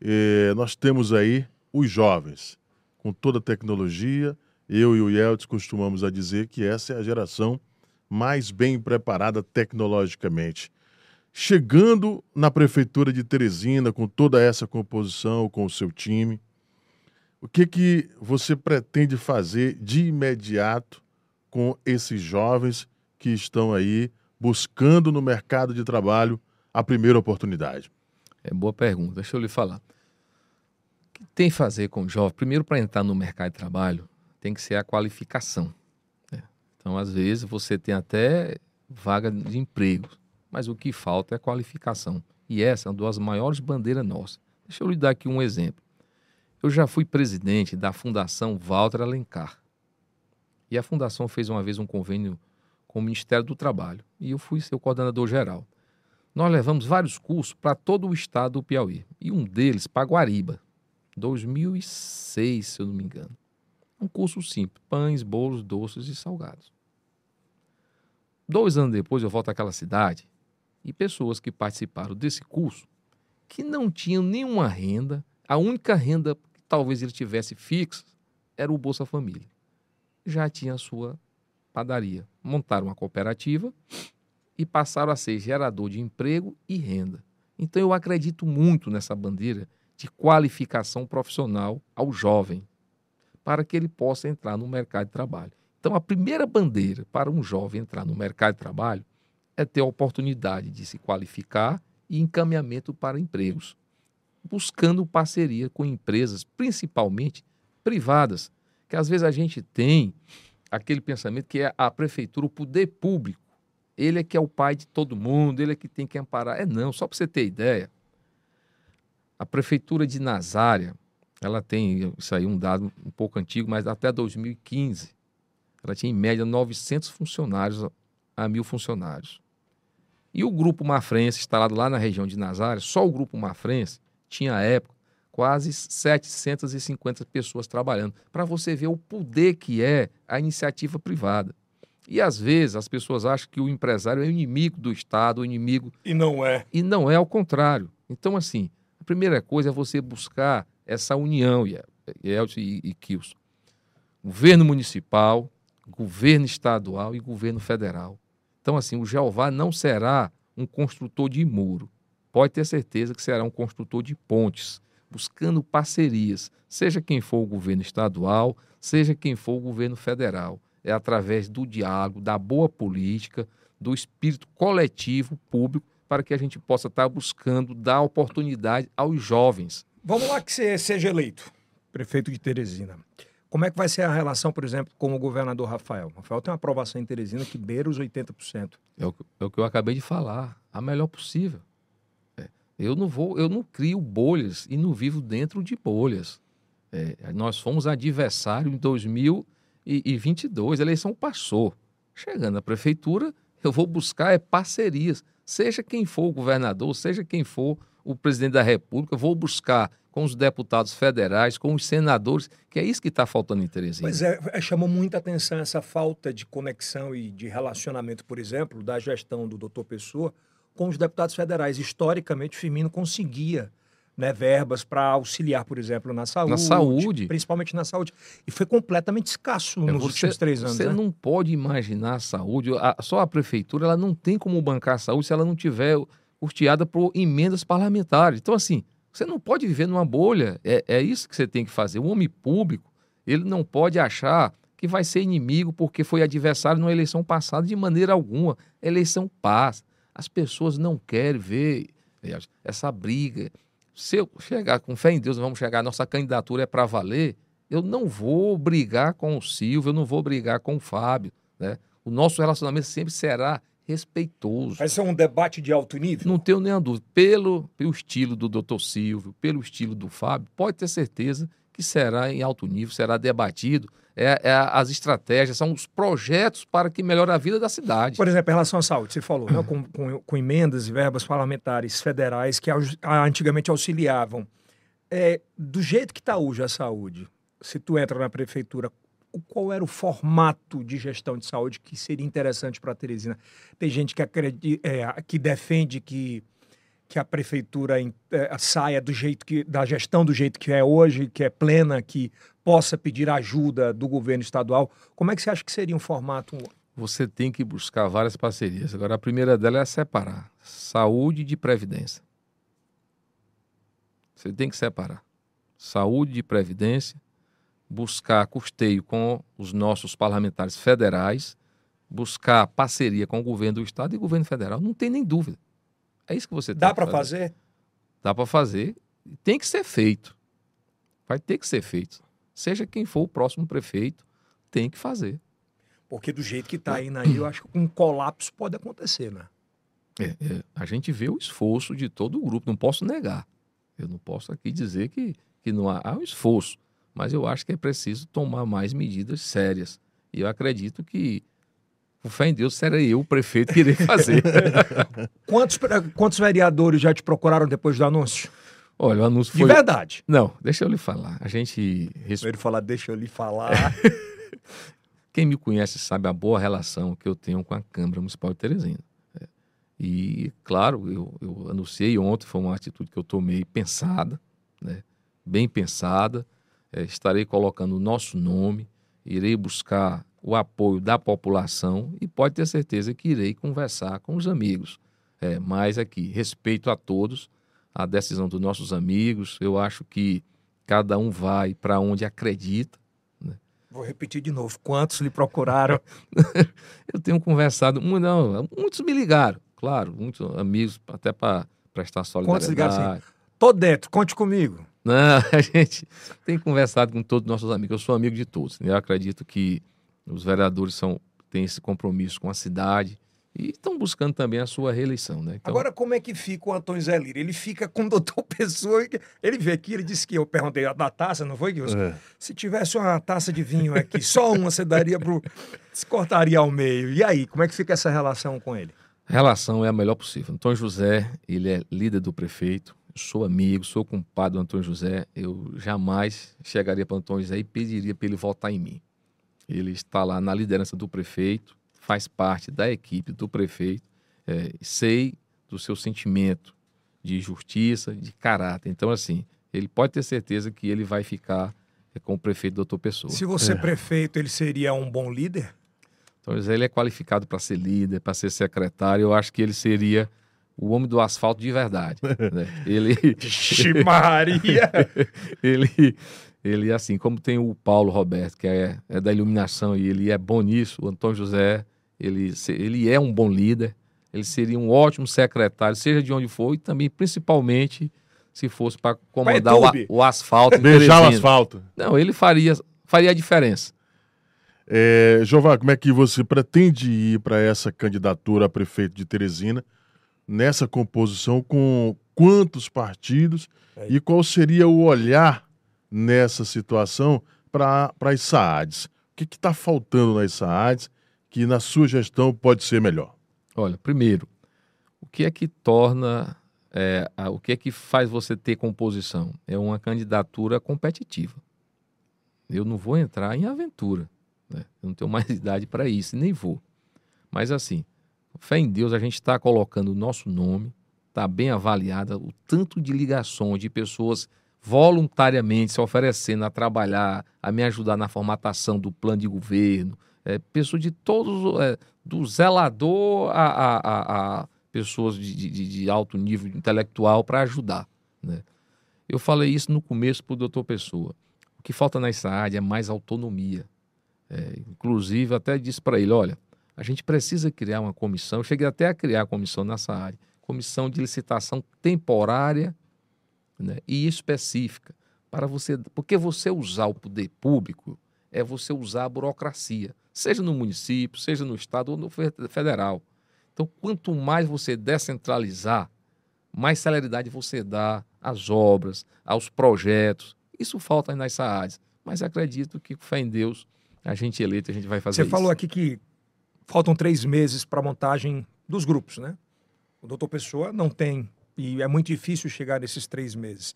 eh, nós temos aí os jovens, com toda a tecnologia. Eu e o Yeltsin costumamos a dizer que essa é a geração mais bem preparada tecnologicamente. chegando na prefeitura de Teresina com toda essa composição, com o seu time, o que que você pretende fazer de imediato com esses jovens que estão aí buscando no mercado de trabalho a primeira oportunidade? É boa pergunta. Deixa eu lhe falar. Tem que fazer com o jovem? Primeiro, para entrar no mercado de trabalho, tem que ser a qualificação. né? Então, às vezes, você tem até vaga de emprego, mas o que falta é qualificação. E essa é uma das maiores bandeiras nossas. Deixa eu lhe dar aqui um exemplo. Eu já fui presidente da Fundação Walter Alencar. E a fundação fez uma vez um convênio com o Ministério do Trabalho. E eu fui seu coordenador geral. Nós levamos vários cursos para todo o estado do Piauí. E um deles para Guariba, 2006, se eu não me engano. Um curso simples: pães, bolos, doces e salgados. Dois anos depois, eu volto àquela cidade e pessoas que participaram desse curso que não tinham nenhuma renda, a única renda que talvez ele tivesse fixa era o Bolsa Família. Já tinha a sua padaria. Montaram uma cooperativa e passaram a ser gerador de emprego e renda. Então eu acredito muito nessa bandeira de qualificação profissional ao jovem, para que ele possa entrar no mercado de trabalho. Então a primeira bandeira para um jovem entrar no mercado de trabalho é ter a oportunidade de se qualificar e encaminhamento para empregos, buscando parceria com empresas, principalmente privadas, que às vezes a gente tem aquele pensamento que é a prefeitura, o poder público, ele é que é o pai de todo mundo, ele é que tem que amparar. É não, só para você ter ideia, a prefeitura de Nazária, ela tem, isso aí é um dado um pouco antigo, mas até 2015, ela tinha em média 900 funcionários a mil funcionários. E o grupo Mafrense, instalado lá na região de Nazária, só o grupo Mafrense tinha à época quase 750 pessoas trabalhando, para você ver o poder que é a iniciativa privada. E às vezes as pessoas acham que o empresário é o inimigo do Estado, o inimigo. E não é. E não é ao contrário. Então, assim, a primeira coisa é você buscar essa união, Elcio e, e Kilson. Governo municipal, governo estadual e governo federal. Então, assim, o Jeová não será um construtor de muro. Pode ter certeza que será um construtor de pontes, buscando parcerias, seja quem for o governo estadual, seja quem for o governo federal. É através do diálogo, da boa política, do espírito coletivo público, para que a gente possa estar buscando dar oportunidade aos jovens. Vamos lá que você seja eleito prefeito de Teresina. Como é que vai ser a relação, por exemplo, com o governador Rafael? Rafael tem uma aprovação em Teresina que beira os 80%. É o, é o que eu acabei de falar, a melhor possível. É, eu não vou, eu não crio bolhas e não vivo dentro de bolhas. É, nós fomos adversário em 2022, a eleição passou. Chegando à prefeitura, eu vou buscar é parcerias, seja quem for o governador, seja quem for o presidente da República, vou buscar com os deputados federais, com os senadores, que é isso que está faltando em Teresina. Pois é, é, chamou muita atenção essa falta de conexão e de relacionamento, por exemplo, da gestão do doutor Pessoa com os deputados federais. Historicamente, o Firmino conseguia né, verbas para auxiliar, por exemplo, na saúde. Na saúde. Principalmente na saúde. E foi completamente escasso é, nos você, últimos três anos. Você né? não pode imaginar a saúde. A, só a prefeitura ela não tem como bancar a saúde se ela não tiver curteada por emendas parlamentares. Então, assim, você não pode viver numa bolha. É, é isso que você tem que fazer. O homem público, ele não pode achar que vai ser inimigo porque foi adversário numa eleição passada de maneira alguma. Eleição passa. As pessoas não querem ver essa briga. Se eu chegar com fé em Deus, vamos chegar, nossa candidatura é para valer, eu não vou brigar com o Silvio, eu não vou brigar com o Fábio. Né? O nosso relacionamento sempre será respeitoso. Vai ser um debate de alto nível? Não tenho nem dúvida. Pelo, pelo estilo do doutor Silvio, pelo estilo do Fábio, pode ter certeza que será em alto nível, será debatido. É, é, as estratégias, são os projetos para que melhore a vida da cidade. Por exemplo, em relação à saúde, você falou, né, com, com, com, emendas e verbas parlamentares federais que antigamente auxiliavam. É, do jeito que está hoje a saúde, se tu entra na prefeitura qual era o formato de gestão de saúde que seria interessante para a Teresina? Tem gente que, acredita, é, que defende que, que a prefeitura é, saia do jeito que da gestão do jeito que é hoje, que é plena, que possa pedir ajuda do governo estadual. Como é que você acha que seria um formato você tem que buscar várias parcerias. Agora, a primeira dela é separar saúde de previdência. Você tem que separar saúde de previdência, buscar custeio com os nossos parlamentares federais, buscar parceria com o governo do estado e governo federal. Não tem nem dúvida. É isso que você Dá para fazer. fazer? Dá para fazer. Tem que ser feito. Vai ter que ser feito. Seja quem for o próximo prefeito, tem que fazer. Porque do jeito que está indo aí, eu acho que um colapso pode acontecer, né? É, é, a gente vê o esforço de todo o grupo, não posso negar. Eu não posso aqui dizer que, que não há, há um esforço, mas eu acho que é preciso tomar mais medidas sérias. E eu acredito que, com fé em Deus, será eu o prefeito que irei fazer. quantos, quantos vereadores já te procuraram depois do anúncio? Olha, o anúncio foi. De verdade. Não, deixa eu lhe falar. A gente. Ele falar, deixa eu lhe falar. Quem me conhece sabe a boa relação que eu tenho com a Câmara Municipal de Teresina. É. E, claro, eu, eu, anunciei ontem, foi uma atitude que eu tomei pensada, né? bem pensada. É, estarei colocando o nosso nome, irei buscar o apoio da população e pode ter certeza que irei conversar com os amigos. É, mas aqui, respeito a todos, a decisão dos nossos amigos. Eu acho que cada um vai para onde acredita. Né? Vou repetir de novo. Quantos lhe procuraram? eu tenho conversado. Não, muitos me ligaram, claro, muitos amigos, até para prestar solidariedade. Quantos ligaram assim? Tô dentro, conte comigo. Não, a gente tem conversado com todos os nossos amigos. Eu sou amigo de todos. Né? Eu acredito que os vereadores são, têm esse compromisso com a cidade e estão buscando também a sua reeleição. Né? Então... Agora, como é que fica o Antônio Zé Lira? Ele fica com o doutor Pessoa. Ele veio aqui, ele disse que eu perguntei da taça, não foi, Gilson? É. Se tivesse uma taça de vinho aqui, só uma você daria pro. se cortaria ao meio. E aí, como é que fica essa relação com ele? A relação é a melhor possível. Antônio José, ele é líder do prefeito, sou amigo, sou compadre do Antônio José. Eu jamais chegaria para o Antônio José e pediria para ele votar em mim. Ele está lá na liderança do prefeito, faz parte da equipe do prefeito, é, sei do seu sentimento de justiça, de caráter. Então, assim, ele pode ter certeza que ele vai ficar é, com o prefeito doutor Pessoa. Se você é prefeito, ele seria um bom líder? Então, ele é qualificado para ser líder, para ser secretário. Eu acho que ele seria o homem do asfalto de verdade. né? Ele. Maria! ele, ele, assim, como tem o Paulo Roberto, que é, é da iluminação e ele é bom nisso, o Antônio José ele, ele é um bom líder, ele seria um ótimo secretário, seja de onde for, e também, principalmente, se fosse para comandar o, o, asfalto. Beijar o asfalto. Não, ele faria, faria a diferença. É, Jová, como é que você pretende ir para essa candidatura a prefeito de Teresina, nessa composição, com quantos partidos é. e qual seria o olhar nessa situação para as SAADs? O que está faltando nas SAADs que na sua gestão pode ser melhor? Olha, primeiro, o que é que torna, é, a, o que é que faz você ter composição? É uma candidatura competitiva. Eu não vou entrar em aventura, né? eu não tenho mais idade para isso, nem vou. Mas assim, fé em Deus, a gente está colocando o nosso nome, está bem avaliada, o tanto de ligações de pessoas voluntariamente se oferecendo a trabalhar, a me ajudar na formatação do plano de governo, é, pessoas de todos, é, do zelador a, a, a pessoas de, de, de, alto nível intelectual para ajudar. Né? Eu falei isso no começo para o doutor Pessoa. O que falta nessa área é mais autonomia. É, inclusive, até disse para ele: olha, a gente precisa criar uma comissão. Eu cheguei até a criar a comissão nessa área comissão de licitação temporária né, e específica. para você Porque você usar o poder público é você usar a burocracia seja no município, seja no estado ou no federal. Então, quanto mais você descentralizar, mais celeridade você dá às obras, aos projetos. Isso falta nas SAADs. Mas acredito que, com fé em Deus, a gente eleito, a gente vai fazer Você isso. falou aqui que faltam três meses para a montagem dos grupos, né? O doutor Pessoa não tem, e é muito difícil chegar nesses três meses.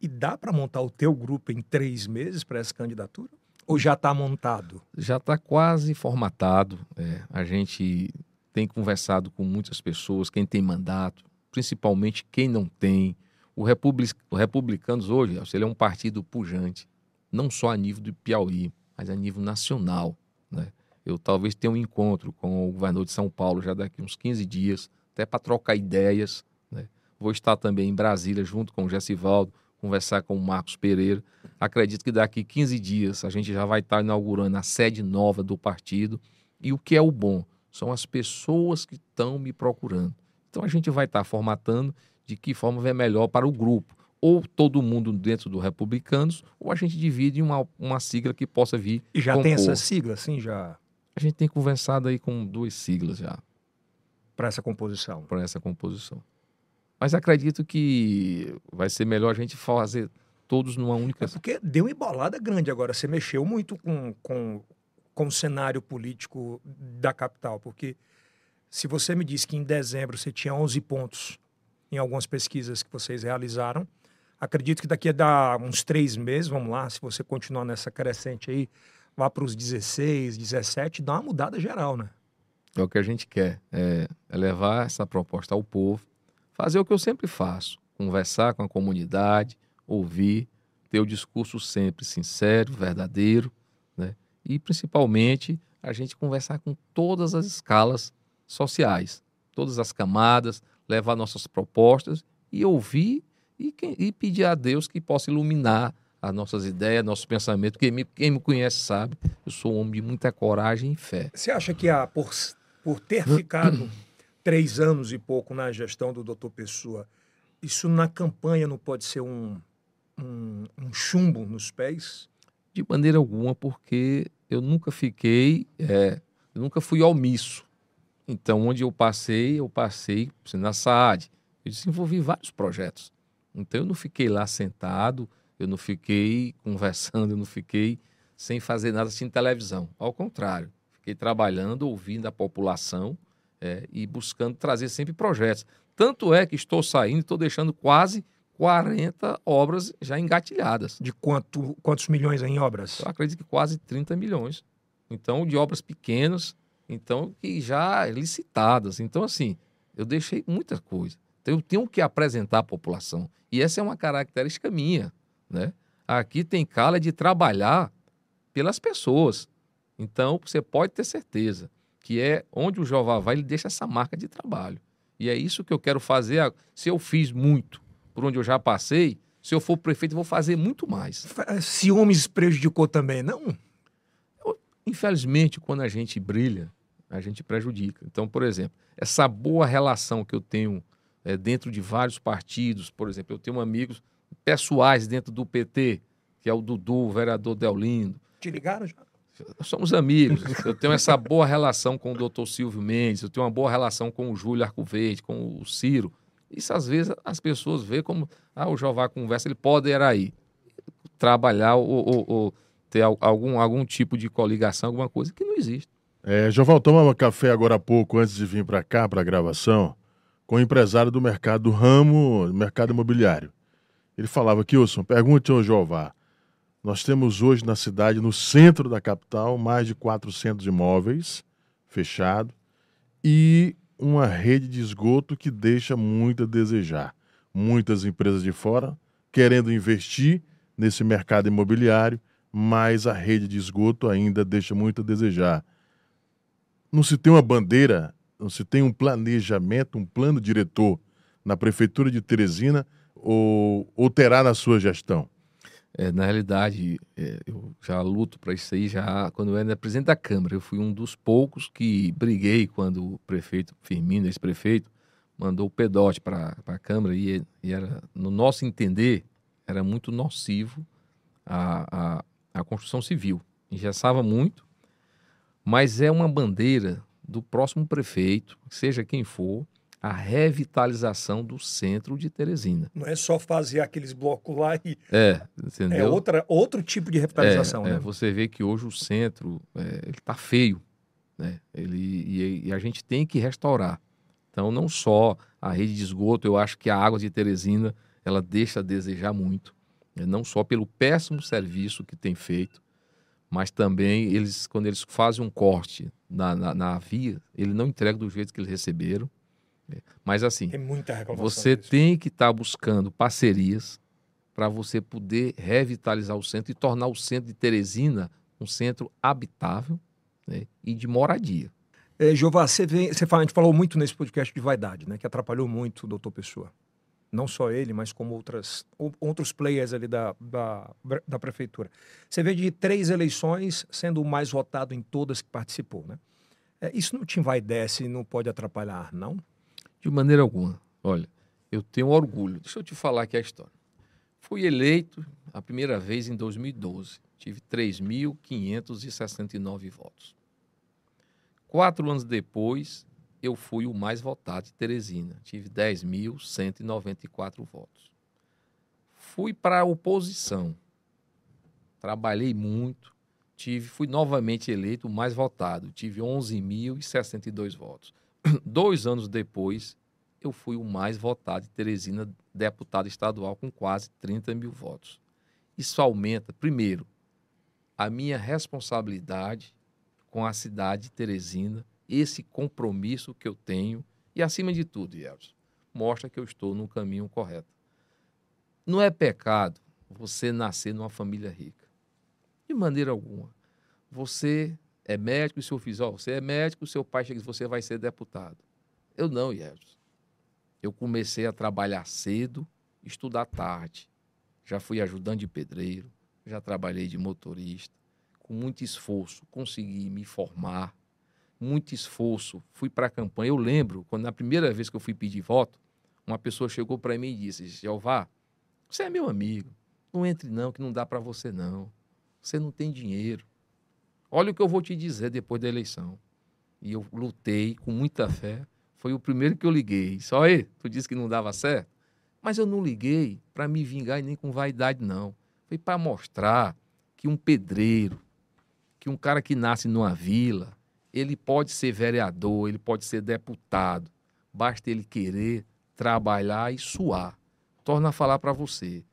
E dá para montar o teu grupo em três meses para essa candidatura? Ou já está montado? Já está quase formatado. É, a gente tem conversado com muitas pessoas, quem tem mandato, principalmente quem não tem. O, Republic, o Republicanos hoje, ele é um partido pujante, não só a nível do Piauí, mas a nível nacional. Né? Eu talvez tenha um encontro com o governador de São Paulo já daqui uns 15 dias, até para trocar ideias. Vou estar também em Brasília junto com o Gessivaldo, conversar com o Marcos Pereira. Acredito que daqui 15 dias a gente já vai estar inaugurando a sede nova do partido. E o que é o bom? São as pessoas que estão me procurando. Então a gente vai estar formatando de que forma vai melhor para o grupo. Ou todo mundo dentro do Republicanos, ou a gente divide uma, uma sigla que possa vir. E já compor. tem essa sigla, sim, já A gente tem conversado aí com duas siglas já para essa composição. para essa composição. Mas acredito que vai ser melhor a gente fazer todos numa única. É porque deu uma embolada grande agora. Você mexeu muito com, com, com o cenário político da capital, porque se você me disse que em dezembro você tinha 11 pontos em algumas pesquisas que vocês realizaram, acredito que daqui a dar uns três meses, vamos lá, se você continuar nessa crescente aí, vá para os 16, 17, dá uma mudada geral, né? É o que a gente quer, é, é levar essa proposta ao povo, fazer o que eu sempre faço, conversar com a comunidade, ouvir, ter o discurso sempre sincero, verdadeiro, né? E principalmente a gente conversar com todas as escalas sociais, todas as camadas, levar nossas propostas e ouvir e, e pedir a Deus que possa iluminar as nossas ideias, nosso pensamento. Quem me, quem me conhece sabe, eu sou um homem de muita coragem e fé. Você acha que a, por, por ter ficado três anos e pouco na gestão do doutor Pessoa, isso na campanha não pode ser um, um, um chumbo nos pés? De maneira alguma, porque eu nunca fiquei, é, eu nunca fui omisso. Então, onde eu passei, eu passei na SAAD. Eu desenvolvi vários projetos. Então, eu não fiquei lá sentado, eu não fiquei conversando, eu não fiquei sem fazer nada assistindo televisão. Ao contrário, fiquei trabalhando, ouvindo a população é, e buscando trazer sempre projetos. Tanto é que estou saindo e estou deixando quase 40 obras já engatilhadas. De quanto, quantos milhões em obras? Eu acredito que quase 30 milhões. Então, de obras pequenas, então, que já licitadas. Então, assim, eu deixei muita coisa. Então, eu tenho que apresentar à população. E essa é uma característica minha, né? Aqui tem cara de trabalhar pelas pessoas. Então, você pode ter certeza que é onde o Jová vai, ele deixa essa marca de trabalho. E é isso que eu quero fazer. Se eu fiz muito por onde eu já passei, se eu for prefeito, eu vou fazer muito mais. Ciúmes prejudicou também, não? Infelizmente, quando a gente brilha, a gente prejudica. Então, por exemplo, essa boa relação que eu tenho eh, dentro de vários partidos, por exemplo, eu tenho amigos pessoais dentro do PT, que é o Dudu, o vereador Deolindo. Te ligaram já? Nós somos amigos. Eu tenho essa boa relação com o doutor Silvio Mendes, eu tenho uma boa relação com o Júlio Arcoverde, com o Ciro. Isso, às vezes, as pessoas veem como, ah, o Jová conversa, ele pode ir aí trabalhar ou, ou- ou ter al- algum, algum tipo de coligação, alguma coisa que não existe. É, Joval, tomava café agora há pouco, antes de vir para cá, para a gravação, com o empresário do mercado, do ramo, mercado imobiliário. Ele falava aqui, Wilson, pergunte ao Jová. Nós temos hoje na cidade, no centro da capital, mais de 400 imóveis fechados e uma rede de esgoto que deixa muito a desejar. Muitas empresas de fora querendo investir nesse mercado imobiliário, mas a rede de esgoto ainda deixa muito a desejar não se tem uma bandeira, não se tem um planejamento, um plano diretor na Prefeitura de Teresina ou, ou terá na sua gestão? É, na realidade, é, eu já luto para isso aí, já quando eu era presidente da Câmara. Eu fui um dos poucos que briguei quando o prefeito Firmino, ex-prefeito, mandou o pedote para a Câmara e, e era, no nosso entender, era muito nocivo a, a, a construção civil. Engessava muito, mas é uma bandeira do próximo prefeito, seja quem for, a revitalização do centro de Teresina. Não é só fazer aqueles blocos lá e. É, É entendeu? outra, outro tipo de revitalização, É, é, né? você vê que hoje o centro é, está feio, né? Ele e, e a gente tem que restaurar. Então não só a rede de esgoto, eu acho que a água de Teresina ela deixa a desejar muito, né? não só pelo péssimo serviço que tem feito, mas também eles quando eles fazem um corte na, na, na via, ele não entrega do jeito que eles receberam. Mas assim, Tem muita reclamação. você disso. tem que estar buscando parcerias para você poder revitalizar o centro e tornar o centro de Teresina um centro habitável né? e de moradia. É, Jeová, você, vem, você fala, a gente falou muito nesse podcast de vaidade, né? Que atrapalhou muito o doutor Pessoa. Não só ele, mas como outras, outros players ali da, da, da prefeitura. Você vê de três eleições sendo o mais votado em todas que participou, né? É, isso não te envaidece e não pode atrapalhar, não? De maneira alguma. Olha, eu tenho orgulho. Deixa eu te falar aqui a história. Fui eleito a primeira vez em 2012. Tive 3.569 votos. Quatro anos depois, eu fui o mais votado de Teresina. Tive 10.194 votos. Fui para a oposição. Trabalhei muito. Tive, fui novamente eleito o mais votado. Tive 11.062 votos. Dois anos depois, eu fui o mais votado de Teresina, deputado estadual, com quase 30 mil votos. Isso aumenta, primeiro, a minha responsabilidade com a cidade de Teresina, esse compromisso que eu tenho e, acima de tudo, Yelson, mostra que eu estou no caminho correto. Não é pecado você nascer numa família rica. De maneira alguma. Você é médico e seu filho, você é médico, seu pai chega e diz, você vai ser deputado. Eu não, Yelson. Eu comecei a trabalhar cedo, estudar tarde. Já fui ajudante de pedreiro, já trabalhei de motorista. Com muito esforço, consegui me formar. Muito esforço, fui para a campanha. Eu lembro, quando na primeira vez que eu fui pedir voto, uma pessoa chegou para mim e disse: Jeová, você é meu amigo. Não entre, não, que não dá para você, não. Você não tem dinheiro. Olha o que eu vou te dizer depois da eleição. E eu lutei com muita fé. Foi o primeiro que eu liguei. Só aí, tu disse que não dava certo? Mas eu não liguei para me vingar e nem com vaidade, não. Foi para mostrar que um pedreiro, que um cara que nasce numa vila, ele pode ser vereador, ele pode ser deputado. Basta ele querer trabalhar e suar. Torna a falar para você.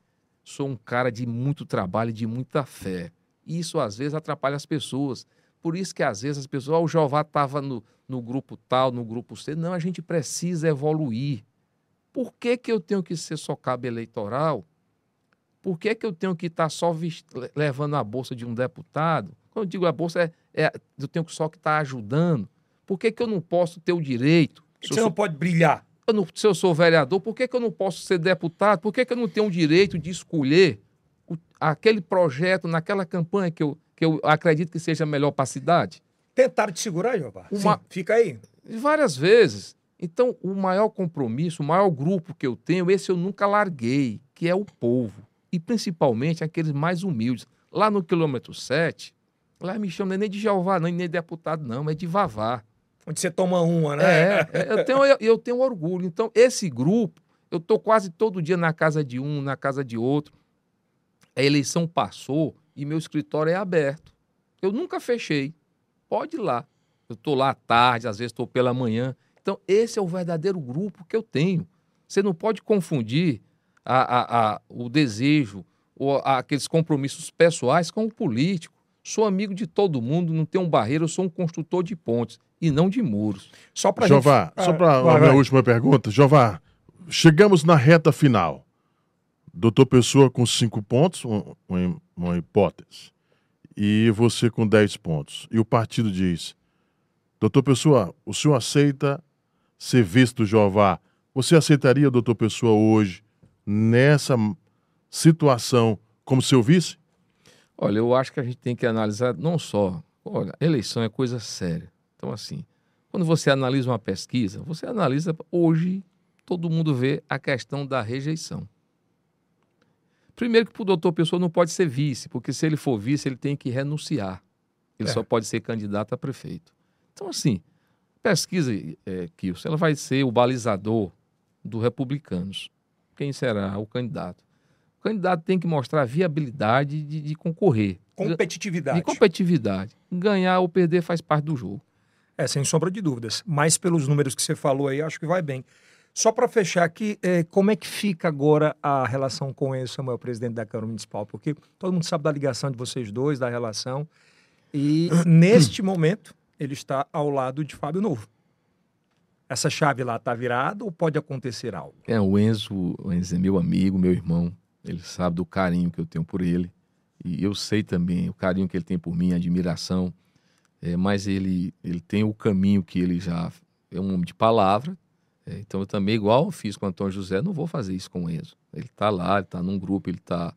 Sou um cara de muito trabalho e de muita fé. Isso às vezes atrapalha as pessoas. Por isso que às vezes as pessoas, oh, o Jeová estava no, no grupo tal, no grupo C. Não, a gente precisa evoluir. Por que, que eu tenho que ser só cabo eleitoral? Por que, que eu tenho que estar tá só levando a bolsa de um deputado? Quando eu digo a bolsa, é, é eu tenho só que estar tá ajudando. Por que, que eu não posso ter o direito? Você não pode brilhar. Eu não, se eu sou vereador, por que, que eu não posso ser deputado? Por que, que eu não tenho o direito de escolher aquele projeto naquela campanha que eu, que eu acredito que seja melhor para a cidade? Tentaram te segurar, Jeová? Uma... Sim, fica aí. Várias vezes. Então, o maior compromisso, o maior grupo que eu tenho, esse eu nunca larguei, que é o povo. E principalmente aqueles mais humildes. Lá no quilômetro 7, lá me chamam nem de Jeová, não, nem de deputado, não, é de Vavá. Onde você toma uma, né? É, é eu, tenho, eu, eu tenho orgulho. Então, esse grupo, eu estou quase todo dia na casa de um, na casa de outro. A eleição passou e meu escritório é aberto. Eu nunca fechei. Pode ir lá. Eu estou lá à tarde, às vezes estou pela manhã. Então, esse é o verdadeiro grupo que eu tenho. Você não pode confundir a, a, a, o desejo ou aqueles compromissos pessoais com o político. Sou amigo de todo mundo, não tenho um barreiro, eu sou um construtor de pontes e não de muros. Só para Jová, gente... só para ah, a minha última pergunta. Jová, chegamos na reta final. Doutor Pessoa com cinco pontos, uma, hipótese, e você com dez pontos. E o partido diz: Doutor Pessoa, o senhor aceita ser visto Jeová, você aceitaria, doutor Pessoa, hoje, nessa situação, como seu vice? Olha, eu acho que a gente tem que analisar não só. Olha, eleição é coisa séria. Então, assim, quando você analisa uma pesquisa, você analisa hoje, todo mundo vê a questão da rejeição. Primeiro que o doutor Pessoa não pode ser vice, porque se ele for vice, ele tem que renunciar. Ele é. só pode ser candidato a prefeito. Então, assim, pesquisa, é, Kilson, ela vai ser o balizador do republicanos. Quem será o candidato? O candidato tem que mostrar viabilidade de, de concorrer. Competitividade. De competitividade. Ganhar ou perder faz parte do jogo. É, sem sombra de dúvidas. Mas pelos números que você falou aí, acho que vai bem. Só para fechar aqui, é, como é que fica agora a relação com o Samuel, presidente da Câmara Municipal? Porque todo mundo sabe da ligação de vocês dois, da relação. E neste momento, ele está ao lado de Fábio Novo. Essa chave lá está virada ou pode acontecer algo? É, o Enzo, o Enzo é meu amigo, meu irmão. Ele sabe do carinho que eu tenho por ele. E eu sei também o carinho que ele tem por mim, a admiração. é, mas ele, ele tem o caminho que ele já é um homem de palavra. É, então eu também, igual eu fiz com o Antônio José, não vou fazer isso com o Enzo. Ele está lá, ele está num grupo, ele tá,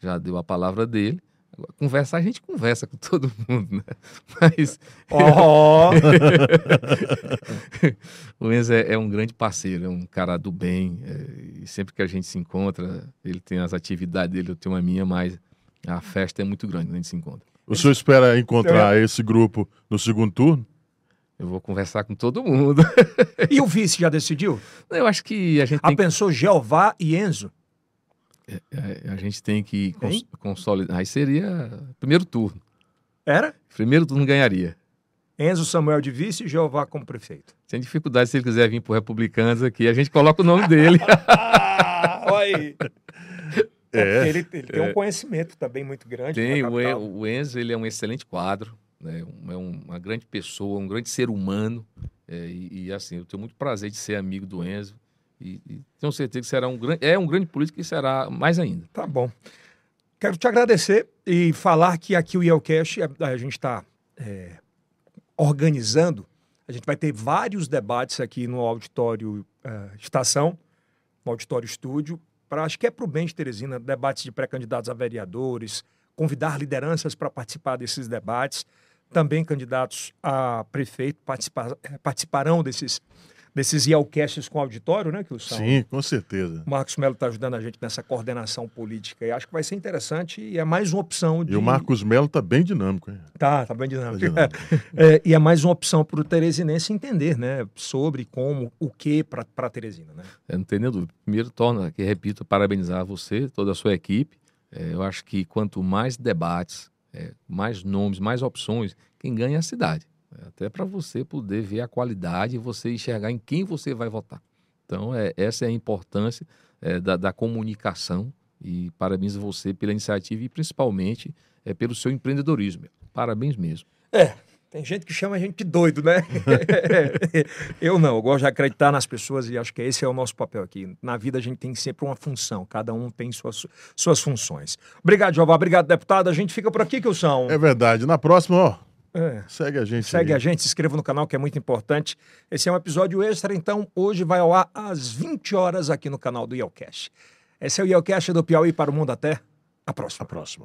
já deu a palavra dele. Agora, conversar, a gente conversa com todo mundo, né? Mas Ó, o Enzo é, é um grande parceiro, é um cara do bem. é, e sempre que a gente se encontra, ele tem as atividades dele, eu tenho a minha, mas a festa é muito grande quando a gente se encontra. O senhor espera encontrar esse grupo no segundo turno? Eu vou conversar com todo mundo. e o vice já decidiu? Eu acho que a gente Ah, que, pensou Jeová e Enzo? é, a gente tem que cons Hein? consolidar. Aí seria primeiro turno. Era? Primeiro turno ganharia. Enzo Samuel de vice e Jeová como prefeito. Sem dificuldade, se ele quiser vir por Republicanos aqui, a gente coloca o nome dele. Ah, olha aí. É. Ele, ele tem um conhecimento também muito grande. Tem, o, o Enzo ele é um excelente quadro, né? Um- é um- uma grande pessoa, um grande ser humano. é, e, e, assim, eu tenho muito prazer de ser amigo do Enzo. E, e tenho certeza que será um grande, é um grande político e será mais ainda. Tá bom. Quero te agradecer e falar que aqui o Yelcast, a, a gente está organizando, a gente vai ter vários debates aqui no auditório eh, Estação, no auditório Estúdio, para acho que é para o bem de Teresina, debates de pré-candidatos a vereadores, convidar lideranças para participar desses debates, também candidatos a prefeito participar, eh, participarão desses, desses Yelcasts com auditório, né, que o Sim, com certeza. o Marcos Melo está ajudando a gente nessa coordenação política e acho que vai ser interessante e é mais uma opção de. E o Marcos Melo está bem dinâmico, hein? Tá, tá bem Tá dinâmico. dinâmico. É, e é mais uma opção para o Teresinense entender, né? Sobre como, o que para Teresina, né? Eu não tenho nem dúvida. Primeiro, torna, que repito, parabenizar você, toda a sua equipe. É, eu acho que quanto mais debates, é, mais nomes, mais opções, quem ganha é a cidade. É, Até para você poder ver a qualidade e você enxergar em quem você vai votar. Então, é, essa é a importância é, da, da comunicação e parabenizo você pela iniciativa e principalmente é, pelo seu empreendedorismo. Parabéns mesmo. É, tem gente que chama a gente de doido, né? eu não, eu gosto de acreditar nas pessoas e acho que esse é o nosso papel aqui. Na vida a gente tem sempre uma função, cada um tem suas, suas funções. Obrigado, Jeová, obrigado, deputado. A gente fica por aqui, que são. É verdade. Na próxima, ó, É. segue a gente Segue aí. a gente, se inscreva no canal que é muito importante. Esse é um episódio extra, então hoje vai ao ar às 20 horas aqui no canal do Yelcast. Esse é o Yelcast do Piauí para o Mundo até a próxima. A próxima.